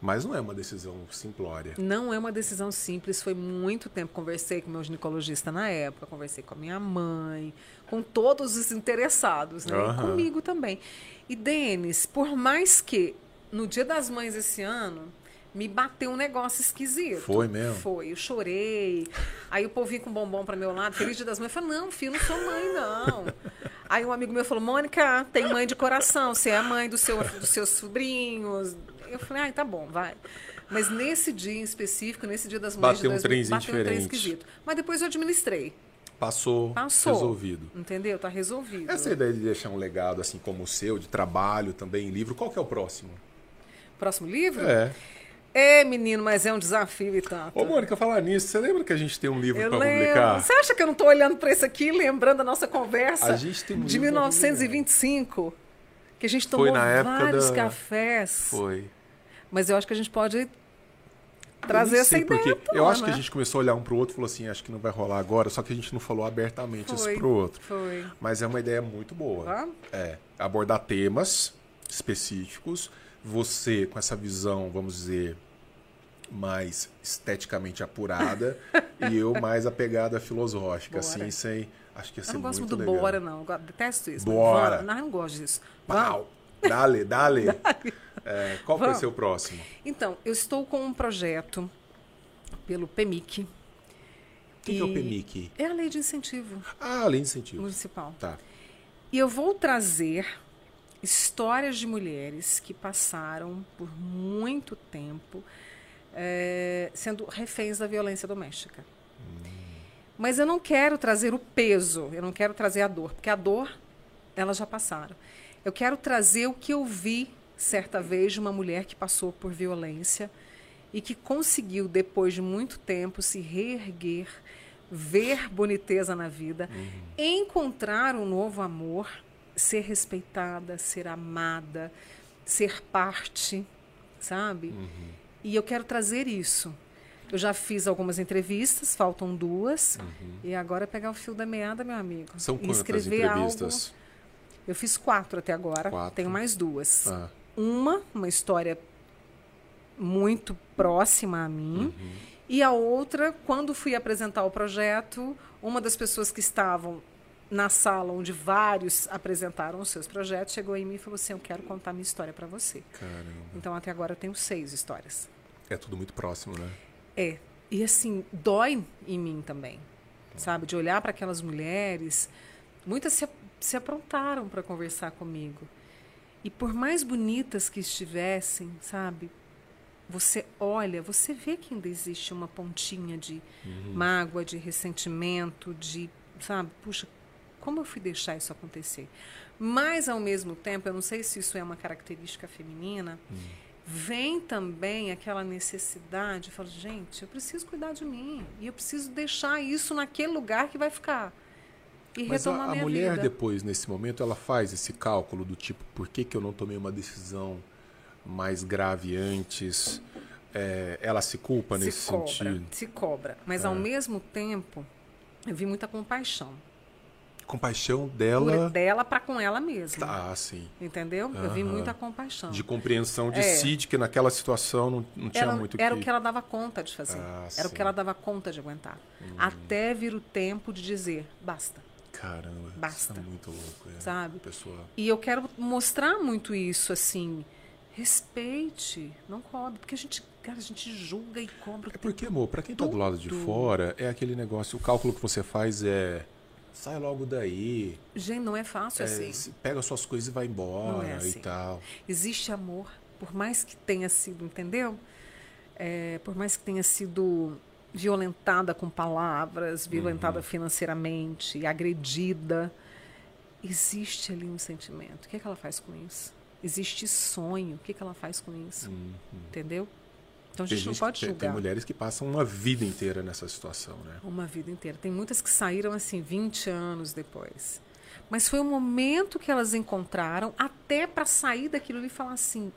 A: Mas não é uma decisão simplória.
B: Não é uma decisão simples, foi muito tempo. Conversei com meu ginecologista na época, conversei com a minha mãe, com todos os interessados, né? E
A: Aham.
B: comigo também. E, Denis, por mais que no Dia das Mães esse ano me bateu um negócio esquisito.
A: Foi mesmo?
B: Foi, eu chorei. Aí o povo vinha com bombom para meu lado, feliz Dia das Mães. Eu falei, não, filho, não sou mãe, não. Aí um amigo meu falou, Mônica, tem mãe de coração, você é a mãe do seu, dos seus sobrinhos. Eu falei, ai, tá bom, vai. Mas nesse dia em específico, nesse dia das mães
A: Bateu um
B: de 2000,
A: trenzinho
B: bateu um trem
A: diferente.
B: esquisito. Mas depois eu administrei.
A: Passou,
B: Passou.
A: resolvido.
B: Entendeu? Tá resolvido.
A: Essa ideia de deixar um legado assim como o seu, de trabalho também, livro, qual que é o próximo?
B: Próximo livro?
A: É.
B: É, menino, mas é um desafio e tanto.
A: Ô, Mônica, falar nisso, você lembra que a gente tem um livro para publicar?
B: Você acha que eu não estou olhando para isso aqui, lembrando a nossa conversa
A: A gente tem um
B: de
A: livro pra
B: 1925? Que a gente tomou vários
A: da-
B: cafés.
A: Foi.
B: Mas eu acho que a gente pode
A: Eu
B: trazer essa
A: sei,
B: ideia.
A: porque
B: à
A: eu acho que a gente começou a olhar um pro outro e falou assim, acho que não vai rolar agora, só que a gente não falou abertamente
B: Foi,
A: isso pro outro.
B: Foi.
A: Mas é uma ideia muito boa.
B: Tá?
A: É, abordar temas específicos, você com essa visão, vamos dizer, mais esteticamente apurada e eu mais apegada filosófica,
B: Bora.
A: assim, sem, acho que ia
B: Eu
A: ser
B: não gosto
A: muito
B: do
A: legal.
B: bora, não. Eu detesto isso. mas
A: Bora.
B: vamos. Não, eu não gosto disso.
A: Pau! Dale, dale. É, qual vai
B: Vamos.
A: ser o próximo?
B: Então, eu estou com um projeto pelo PEMIC.
A: O que, que é o PEMIC?
B: É a lei de incentivo
A: Ah, além de incentivo.
B: municipal.
A: Tá.
B: E eu vou trazer histórias de mulheres que passaram por muito tempo eh, sendo reféns da violência doméstica. Mas eu não quero trazer o peso, eu não quero trazer a dor, porque a dor elas já passaram. Eu quero trazer o que eu vi certa vez de uma mulher que passou por violência e que conseguiu, depois de muito tempo, se reerguer, ver boniteza na vida, encontrar um novo amor, ser respeitada, ser amada, ser parte, sabe? E eu quero trazer isso. Eu já fiz algumas entrevistas, faltam duas, e agora é pegar o fio da meada, meu amigo.
A: São
B: e
A: quantas
B: escrever
A: entrevistas?
B: algo. Eu fiz quatro até agora,
A: Quatro.
B: tenho mais duas.
A: Ah,
B: Uma, uma história muito próxima a mim. E a outra, quando fui apresentar o projeto, uma das pessoas que estavam na sala onde vários apresentaram os seus projetos chegou em mim e falou assim: Eu quero contar minha história para você.
A: caramba.
B: Então, até agora, eu tenho seis histórias.
A: É tudo muito próximo, né?
B: É. E assim, dói em mim também. Sabe? De olhar para aquelas mulheres. Muitas se, se aprontaram para conversar comigo. E por mais bonitas que estivessem, sabe? Você olha, você vê que ainda existe uma pontinha de mágoa, de ressentimento, de, sabe? Puxa, como eu fui deixar isso acontecer? Mas, ao mesmo tempo, eu não sei se isso é uma característica feminina, vem também aquela necessidade, fala, gente, eu preciso cuidar de mim e eu preciso deixar isso naquele lugar que vai ficar e
A: Mas a, a mulher
B: vida.
A: depois, nesse momento, ela faz esse cálculo do tipo, por que, que eu não tomei uma decisão mais grave antes? É, ela se culpa nesse
B: se cobra,
A: sentido?
B: se cobra, mas ao mesmo tempo eu vi muita compaixão
A: Compaixão
B: por
A: dela...
B: dela para com ela mesma,
A: Ah, sim.
B: entendeu? Eu vi muita compaixão.
A: De compreensão de
B: É.
A: si, de que naquela situação não, não tinha
B: Era,
A: muito
B: era
A: que...
B: o que ela dava conta de fazer.
A: Ah,
B: era o
A: sim.
B: que ela dava conta de aguentar. Até vir o tempo de dizer, basta.
A: Caramba,
B: Basta.
A: isso é muito louco. É.
B: Sabe?
A: Pessoa...
B: E eu quero mostrar muito isso, assim. Respeite, não cobre. Porque a gente, cara, a gente julga e cobra.
A: É porque, amor, pra quem tá do lado de fora, é aquele negócio, o cálculo que você faz é... Sai logo daí,
B: Gente, não é fácil
A: é,
B: assim.
A: pega suas coisas e vai embora
B: é assim.
A: e tal.
B: Existe amor, por mais que tenha sido, entendeu? É, por mais que tenha sido violentada com palavras, violentada financeiramente, agredida, existe ali um sentimento. O que, é que ela faz com isso? Existe sonho. O que, é que ela faz com isso? Entendeu? Então a gente, não pode julgar.
A: Tem, tem mulheres que passam uma vida inteira nessa situação, né?
B: Uma vida inteira. Tem muitas que saíram assim 20 anos depois. Mas foi o momento que elas encontraram até para sair daquilo e falar assim: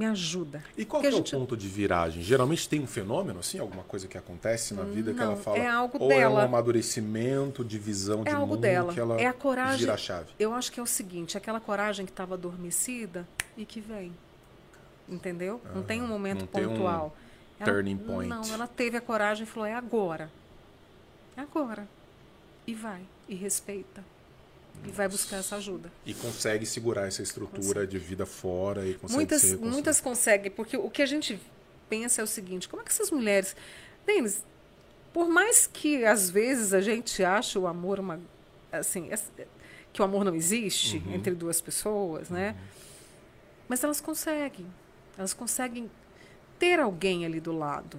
B: me ajuda.
A: E qual é gente... o ponto de viragem? Geralmente tem um fenômeno, assim, alguma coisa que acontece na vida
B: Não,
A: que ela fala.
B: É algo
A: ou
B: dela.
A: é um amadurecimento de visão
B: é
A: de
B: algo
A: mundo
B: dela.
A: que ela
B: é a coragem.
A: gira a chave.
B: Eu acho que é o seguinte, aquela coragem que estava adormecida e que vem. Entendeu? não tem um momento
A: não tem um
B: pontual.
A: turning point.
B: Não, ela teve a coragem e falou: é agora. É agora. E vai. E respeita. E vai buscar essa ajuda.
A: E consegue segurar essa estrutura de vida fora e consegue
B: Muitas,
A: ser
B: muitas conseguem, porque o que a gente pensa é o seguinte: como é que essas mulheres. Denis, por mais que às vezes a gente ache o amor uma. Assim, que o amor não existe
A: Uhum.
B: entre duas pessoas, né? Mas elas conseguem. Elas conseguem ter alguém ali do lado.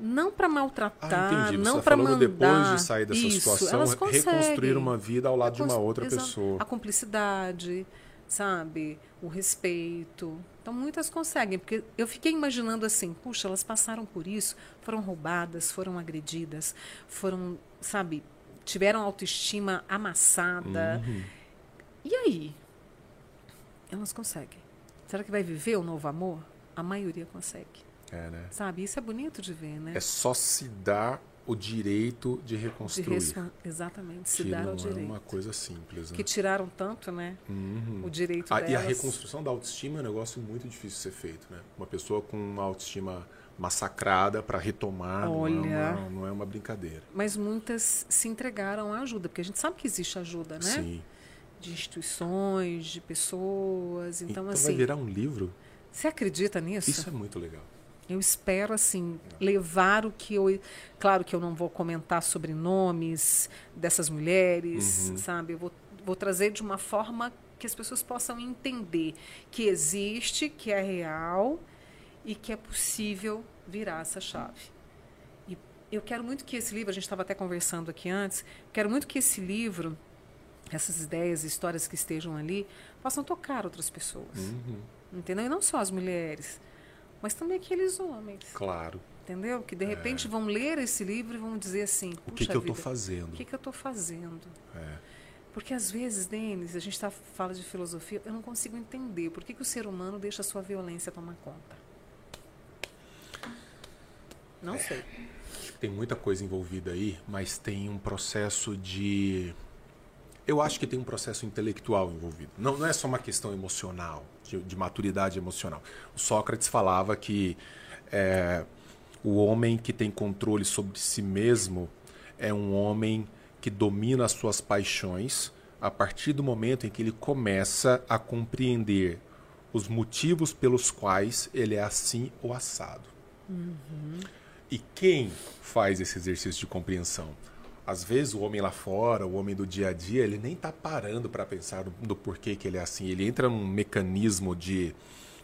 B: Não para maltratar,
A: Ah, entendi. Você
B: não
A: tá
B: para mandar.
A: depois de sair dessa
B: Isso,
A: situação, reconstruir uma vida ao lado de uma outra pessoa.
B: A cumplicidade, sabe? O respeito. Então, muitas conseguem. Porque eu fiquei imaginando assim, puxa, elas passaram por isso, foram roubadas, foram agredidas, foram, sabe, tiveram autoestima amassada.
A: Uhum.
B: E aí? Elas conseguem. Será que vai viver o novo amor? A maioria consegue.
A: É, né?
B: Sabe? Isso é bonito de ver, né?
A: É só se dar o direito de
B: de
A: reconstruir.
B: respon- Exatamente, se
A: que
B: dar
A: não é
B: direito.
A: uma coisa simples, né?
B: Que tiraram tanto, né?
A: Uhum.
B: O direito
A: Ah, e a
B: delas.
A: reconstrução da autoestima é um negócio muito difícil de ser feito, né? Uma pessoa com uma autoestima massacrada para retomar não, é
B: Olha.
A: uma, não é uma brincadeira.
B: Mas muitas se entregaram à ajuda, porque a gente sabe que existe ajuda, né?
A: Sim.
B: De instituições, de pessoas. Então,
A: Então,
B: assim,
A: vai virar um livro?
B: você acredita nisso?
A: Isso é muito legal.
B: Eu espero, assim, levar o que eu. Claro que eu não vou comentar sobre nomes dessas mulheres,
A: Uhum.
B: sabe? Eu vou, vou trazer de uma forma que as pessoas possam entender que existe, que é real e que é possível virar essa chave. E eu quero muito que esse livro, a gente estava até conversando aqui antes, quero muito que esse livro, essas ideias, histórias que estejam ali, possam tocar outras pessoas.
A: Uhum.
B: Entendeu? E não só as mulheres, mas também aqueles homens.
A: Claro.
B: Entendeu? Que de repente vão ler esse livro e vão dizer assim:
A: É. O que, que eu estou fazendo?
B: O que, que eu estou fazendo?
A: É.
B: Porque às vezes, Denis, a gente tá, fala de filosofia, eu não consigo entender por que, que o ser humano deixa a sua violência tomar conta. Não sei.
A: Acho que tem muita coisa envolvida aí, mas tem um processo de. Eu acho que tem um processo intelectual envolvido. Não, não é só uma questão emocional, de, de maturidade emocional. O Sócrates falava que é, o homem que tem controle sobre si mesmo é um homem que domina as suas paixões a partir do momento em que ele começa a compreender os motivos pelos quais ele é assim ou assado. E quem faz esse exercício de compreensão? Às vezes o homem lá fora, o homem do dia a dia, ele nem está parando para pensar do, do porquê que ele é assim. Ele entra num mecanismo de,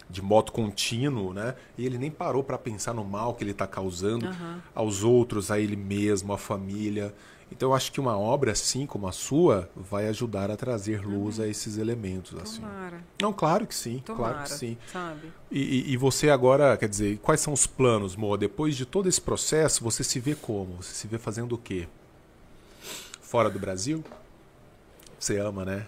A: de moto contínuo, né? E ele nem parou para pensar no mal que ele está causando
B: Aham.
A: aos outros, a ele mesmo, à família. Então eu acho que uma obra assim como a sua vai ajudar a trazer luz a esses elementos assim.
B: Tomara.
A: Não, claro que sim,
B: Tomara.
A: claro que sim.
B: Sabe?
A: E, e- e você agora, quer dizer, quais são os planos, Moa? Depois de todo esse processo, você se vê como? Você se vê fazendo o quê? Fora do Brasil? Você ama, né?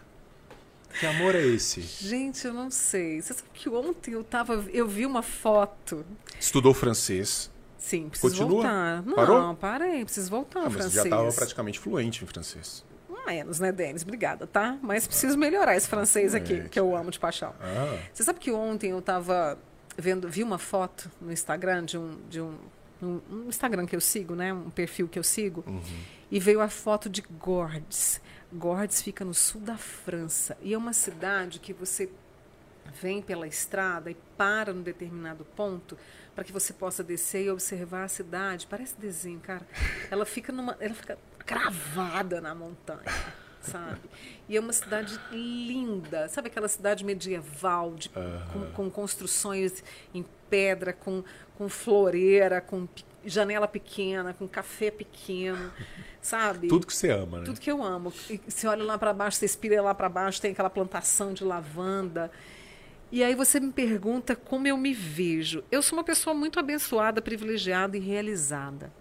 A: Que amor é esse?
B: Gente, eu não sei. Você sabe que ontem eu tava. Eu vi uma foto.
A: Estudou francês.
B: Sim, preciso
A: Continua?
B: voltar. Não,
A: Parou?
B: parei, preciso voltar
A: Ah, mas
B: francês.
A: já estava praticamente fluente em francês.
B: Menos, né, Denis? Obrigada, tá? Mas preciso melhorar esse francês aqui, que eu amo de paixão.
A: Ah,
B: Você sabe que ontem eu tava vendo, vi uma foto no Instagram de um, de um, um, um Instagram que eu sigo, né? Um perfil que eu sigo. E veio a foto de Gordes. Gordes fica no sul da França. E é uma cidade que você vem pela estrada e para num determinado ponto para que você possa descer e observar a cidade. Parece desenho, cara. Ela fica numa, ela fica cravada na montanha, sabe? E é uma cidade linda, sabe aquela cidade medieval de, com, com construções em pedra, com, com floreira, com janela pequena, com café pequeno, sabe?
A: tudo que você ama, né?
B: Tudo que eu amo. E você olha lá para baixo, você espira lá para baixo, tem aquela plantação de lavanda. E aí você me pergunta como eu me vejo. Eu sou uma pessoa muito abençoada, privilegiada e realizada.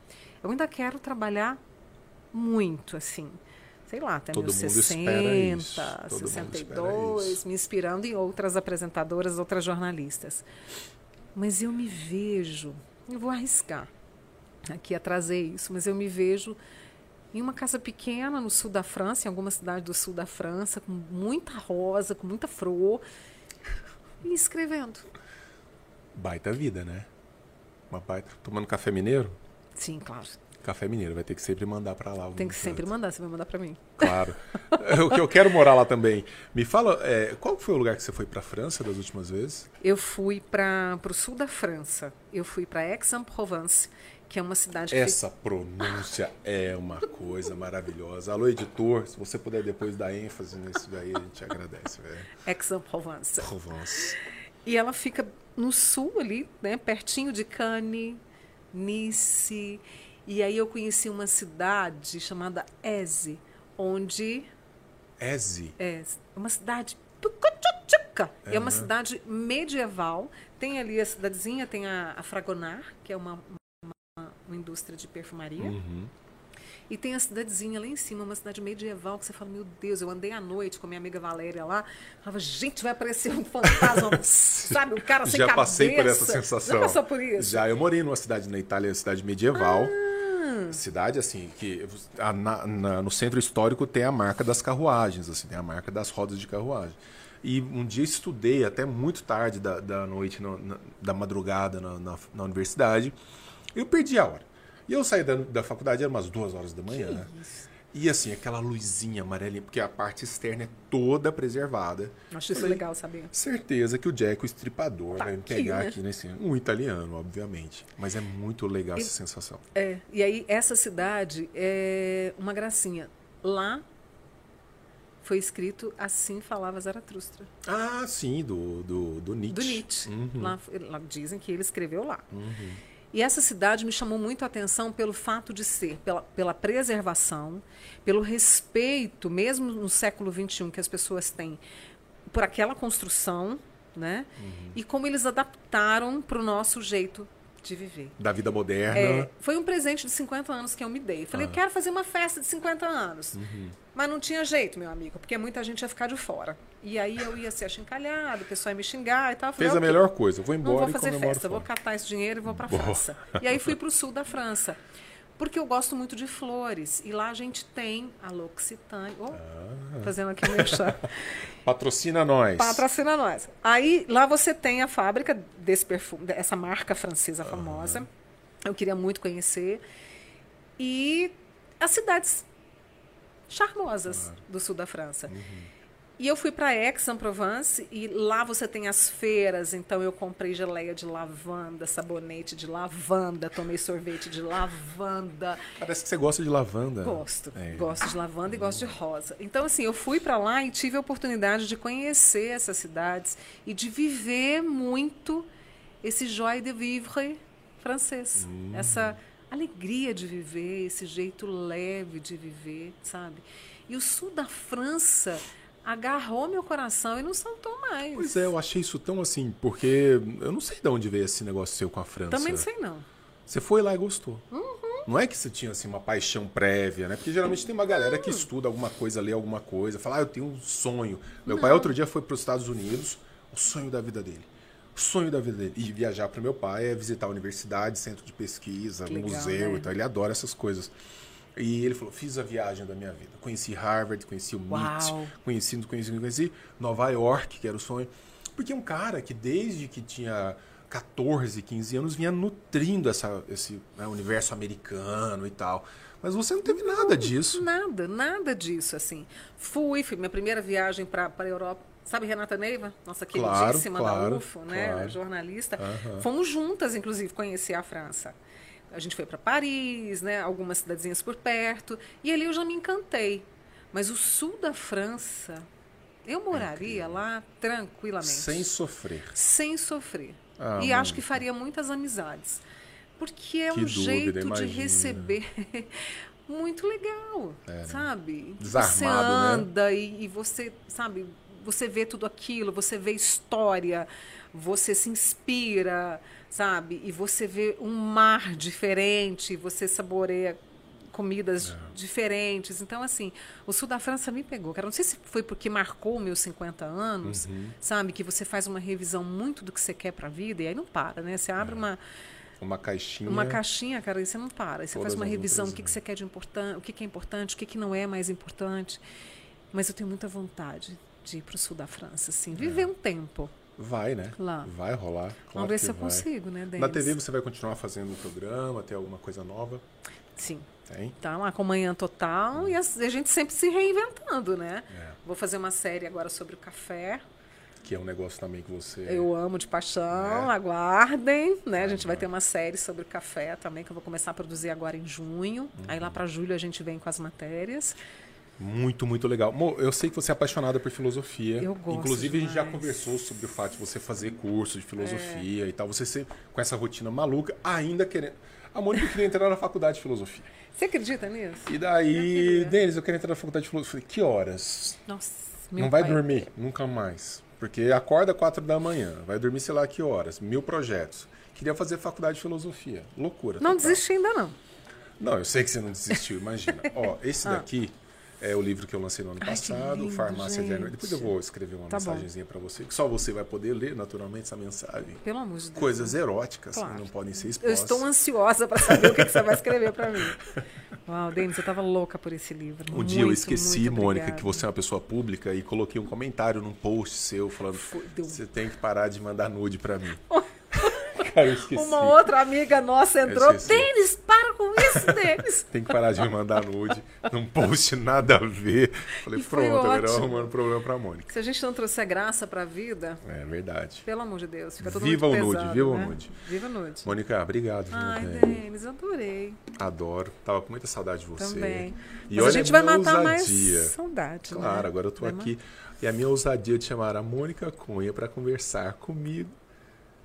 B: Eu ainda quero trabalhar muito, assim. Sei lá, até
A: Todo
B: meus
A: mundo
B: 60,
A: espera isso. Todo mundo
B: 62,
A: espera isso.
B: me inspirando em outras apresentadoras, outras jornalistas. Mas eu me vejo, eu vou arriscar aqui a trazer isso, mas eu me vejo em uma casa pequena no sul da França, em alguma cidade do sul da França, com muita rosa, com muita flor, e escrevendo.
A: Baita vida, né? Uma baita. Tomando café mineiro?
B: Sim, claro.
A: Café mineiro, vai ter que sempre mandar pra lá.
B: Tem que sempre mandar, você vai mandar para mim.
A: Claro. eu, eu quero morar lá também. Me fala, é, qual foi o lugar que você foi pra França das últimas vezes?
B: Eu fui para o sul da França. Eu fui para Aix-en-Provence, que é uma cidade que
A: Essa pronúncia é uma coisa maravilhosa. Alô, editor, se você puder depois dar ênfase nisso daí, a gente agradece,
B: fica Aix-en-Provence.
A: Provence.
B: E ela fica no sul ali, né, pertinho de Cannes, Nice. E aí eu conheci uma cidade chamada Eze, onde
A: Eze.
B: é uma cidade pequititica. É uma cidade medieval. Tem ali a cidadezinha, tem a, a Fragonard, que é uma, uma, uma indústria de perfumaria.
A: Uhum.
B: E tem a cidadezinha lá em cima, uma cidade medieval, que você fala, meu Deus, eu andei à noite com a minha amiga Valéria lá, falava, gente, vai aparecer um fantasma, sabe, o cara sem
A: Já
B: cabeça.
A: passei por essa sensação.
B: Já passou por isso?
A: Já, eu morei numa cidade na Itália, cidade medieval.
B: Ah.
A: Cidade, assim, que a- na- na- no centro histórico tem a marca das carruagens, assim, tem a marca das rodas de carruagem. E um dia estudei até muito tarde da, da noite, no- na- da madrugada na, na- na universidade. Eu perdi a hora. E eu saí da, da faculdade, era umas duas horas da manhã. né? E assim, aquela luzinha amarelinha, porque a parte externa é toda preservada.
B: Acho isso legal saber.
A: Certeza que o Jack, o estripador,
B: Tá
A: vai
B: aqui,
A: pegar
B: né?
A: aqui nesse. Um italiano, obviamente. Mas é muito legal essa sensação.
B: É, e aí essa cidade é uma gracinha. Lá foi escrito Assim Falava Zaratustra,
A: Ah, sim, do, do, do Nietzsche.
B: do Nietzsche.
A: Uhum.
B: Lá, lá dizem que ele escreveu lá. E essa cidade me chamou muito a atenção pelo fato de ser, pela, pela preservação, pelo respeito, mesmo no século XXI, que as pessoas têm por aquela construção, né?
A: Uhum.
B: E como eles adaptaram para o nosso jeito de viver.
A: Da vida moderna.
B: É, foi um presente de 50 anos que eu me dei. Falei, eu quero fazer uma festa de 50 anos.
A: Uhum.
B: Mas não tinha jeito, meu amigo, porque muita gente ia ficar de fora. E aí eu ia ser achincalhado, o pessoal ia me xingar e tal. Eu falei,
A: Fez a
B: "Ok,
A: melhor coisa. Vou
B: Não
A: embora
B: vou
A: e
B: fazer festa, vou catar esse dinheiro e vou para. França. E aí fui para o sul da França. Porque eu gosto muito de flores. E lá a gente tem a L'Occitane. Oh,
A: Ah.
B: Fazendo aqui o meu chá.
A: Patrocina nós.
B: Patrocina nós. Aí lá você tem a fábrica desse perfume, dessa marca francesa famosa. Eu queria muito conhecer. E as cidades charmosas do sul da França. E eu fui para Aix-en-Provence e lá você tem as feiras, então eu comprei geleia de lavanda, sabonete de lavanda, tomei sorvete de lavanda.
A: Parece que você gosta de lavanda.
B: Gosto.
A: É.
B: Gosto de lavanda e gosto de rosa. Então, assim, eu fui para lá e tive a oportunidade de conhecer essas cidades e de viver muito esse joie de vivre francês.
A: Hum.
B: Essa alegria de viver, esse jeito leve de viver, sabe? E o sul da França agarrou meu coração e não soltou mais.
A: Pois é, eu achei isso tão assim, porque eu não sei de onde veio esse negócio seu com a França.
B: Também não sei não.
A: Você foi lá e gostou.
B: Uhum.
A: Não é que você tinha assim uma paixão prévia, né? Porque geralmente tem uma galera que estuda alguma coisa, lê alguma coisa, fala, ah, eu tenho um sonho. Meu pai outro dia foi para os Estados Unidos, o sonho da vida dele. O sonho da vida dele. E viajar para meu pai é visitar a universidade, centro de pesquisa,
B: Que legal,
A: museu
B: né?
A: e tal. Ele adora essas coisas. E ele falou: fiz a viagem da minha vida. Conheci Harvard, conheci o MIT, conheci, conheci, conheci Nova York, que era o sonho. Porque é um cara que desde que tinha 14, 15 anos vinha nutrindo essa, esse né, universo americano e tal. Mas você não teve nada disso.
B: Nada, nada disso, assim. Fui, fui minha primeira viagem para a Europa. Sabe Renata Neiva? Nossa
A: Claro,
B: queridíssima
A: claro,
B: da UFO, né?
A: claro.
B: Jornalista.
A: Aham.
B: Fomos juntas, inclusive, conhecer a França. A gente foi para Paris, né? Algumas cidadezinhas por perto. E ali eu já me encantei. Mas o sul da França, eu moraria lá tranquilamente.
A: Sem sofrer.
B: sem sofrer.
A: Ah,
B: e acho que faria muitas amizades. Porque é
A: Que
B: um
A: dúvida,
B: jeito de
A: imagina.
B: receber muito legal, sabe?
A: Desarmado,
B: você
A: né?
B: anda e, e você, sabe, você vê tudo aquilo, você vê história, você se inspira, sabe? E você vê um mar diferente, você saboreia comidas é. diferentes. Então, assim, o sul da França me pegou. Cara, não sei se foi porque marcou meus 50 anos, uhum. sabe? Que você faz uma revisão muito do que você quer para a vida e aí não para, né? Você abre é. uma
A: uma caixinha.
B: Uma caixinha, cara, e você não para. Você faz uma revisão, o que, que você quer de importante, o que, que é importante, o que, que não é mais importante. Mas eu tenho muita vontade de ir para o sul da França, assim, viver é. um tempo.
A: Vai, né? Lá. Vai rolar. Claro
B: Vamos ver se eu vai. consigo, né,
A: Denis? Na TV você vai continuar fazendo o programa, ter alguma coisa nova?
B: Sim. Tem? Tá lá com Manhã Total hum. e a, a, gente sempre se reinventando, né? É. Vou fazer uma série agora sobre o café
A: que é um negócio também que você.
B: Eu amo de paixão, é. aguardem. Né? A gente vai ter uma série sobre café também, que eu vou começar a produzir agora em junho. Uhum. Aí lá para julho a gente vem com as matérias.
A: Muito, muito legal. Mo, eu sei que você é apaixonada por filosofia.
B: Eu gosto.
A: Inclusive, demais. a gente já conversou sobre o fato de você fazer curso de filosofia é. e tal. Você ser com essa rotina maluca, ainda querendo. A Mônica queria entrar na faculdade de filosofia.
B: Você acredita nisso?
A: E daí, Denis, eu quero entrar na faculdade de filosofia. Que horas?
B: Nossa,
A: Não vai dormir, nunca mais. Porque acorda quatro da manhã, vai dormir sei lá que horas, mil projetos. Queria fazer faculdade de filosofia. Loucura.
B: Não desisti ainda não.
A: Não, eu sei que você não desistiu, imagina. Ó, esse ah. daqui é o livro que eu lancei no ano Ai, passado, lindo, Farmácia gente. de Depois eu vou escrever uma tá mensagenzinha para você, que só você vai poder ler naturalmente essa mensagem.
B: Pelo amor de Deus.
A: Coisas eróticas claro. que não podem ser expostas.
B: Eu estou ansiosa para saber o que, que, você vai escrever para mim. Uau, Denis, eu estava louca por esse livro. Um muito,
A: dia eu esqueci, Mônica, que você é uma pessoa pública e coloquei um comentário num post seu falando você tem que parar de mandar nude para mim.
B: Cara, Uma outra amiga nossa entrou. Denis, para com isso, Denis.
A: Tem que parar de me mandar nude. Não post nada a ver. Falei, pronto, agora eu arrumando problema pra Mônica.
B: Se a gente não trouxer graça pra vida.
A: É verdade.
B: Pelo amor de Deus. Fica
A: Viva
B: o
A: nude,
B: pesado,
A: viva
B: né?
A: o nude.
B: Viva o nude.
A: Mônica, obrigado.
B: Ai, Denis, adorei.
A: Adoro. Tava com muita saudade de você.
B: Também. E Mas a gente vai matar ousadia. mais saudade.
A: Claro,
B: né?
A: agora eu tô aqui. E a minha ousadia de chamar a Mônica Cunha para conversar comigo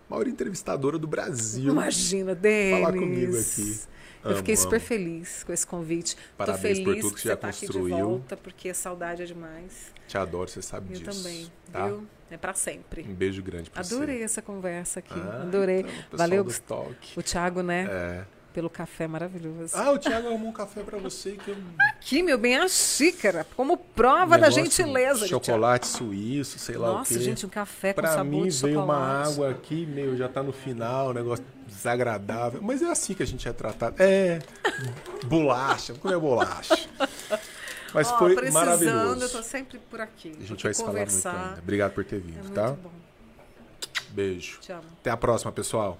A: maior entrevistadora do Brasil.
B: Imagina, Denis.
A: Falar comigo aqui.
B: Eu fiquei super feliz com esse convite.
A: Parabéns
B: Tô
A: feliz por tudo
B: que,
A: que já
B: tá
A: construiu.
B: Aqui de volta, porque a saudade é demais.
A: Te adoro, você sabe
B: Eu
A: disso.
B: Eu também,
A: tá?
B: viu? É para sempre.
A: Um beijo grande pra
B: Adorei
A: você.
B: essa conversa aqui.
A: Ah,
B: Adorei.
A: Então,
B: Valeu,
A: Gustavo.
B: O Thiago, né?
A: É
B: pelo café maravilhoso.
A: Ah, o Thiago arrumou um café para você que eu...
B: Aqui, meu bem, a xícara, como prova da gentileza.
A: Chocolate suíço, sei lá
B: Nossa,
A: o quê.
B: gente, um café
A: pra
B: com sabor
A: mim,
B: de
A: veio
B: chocolate.
A: uma água aqui, meu, já tá no final, um negócio desagradável. Mas é assim que a gente é tratado. É, bolacha, vamos comer bolacha. Mas
B: oh,
A: foi
B: precisando,
A: maravilhoso.
B: eu tô sempre por aqui.
A: A gente vai se falar muito ainda. Obrigado por ter vindo,
B: é
A: tá?
B: Bom.
A: Beijo.
B: Te amo.
A: Até a próxima, pessoal.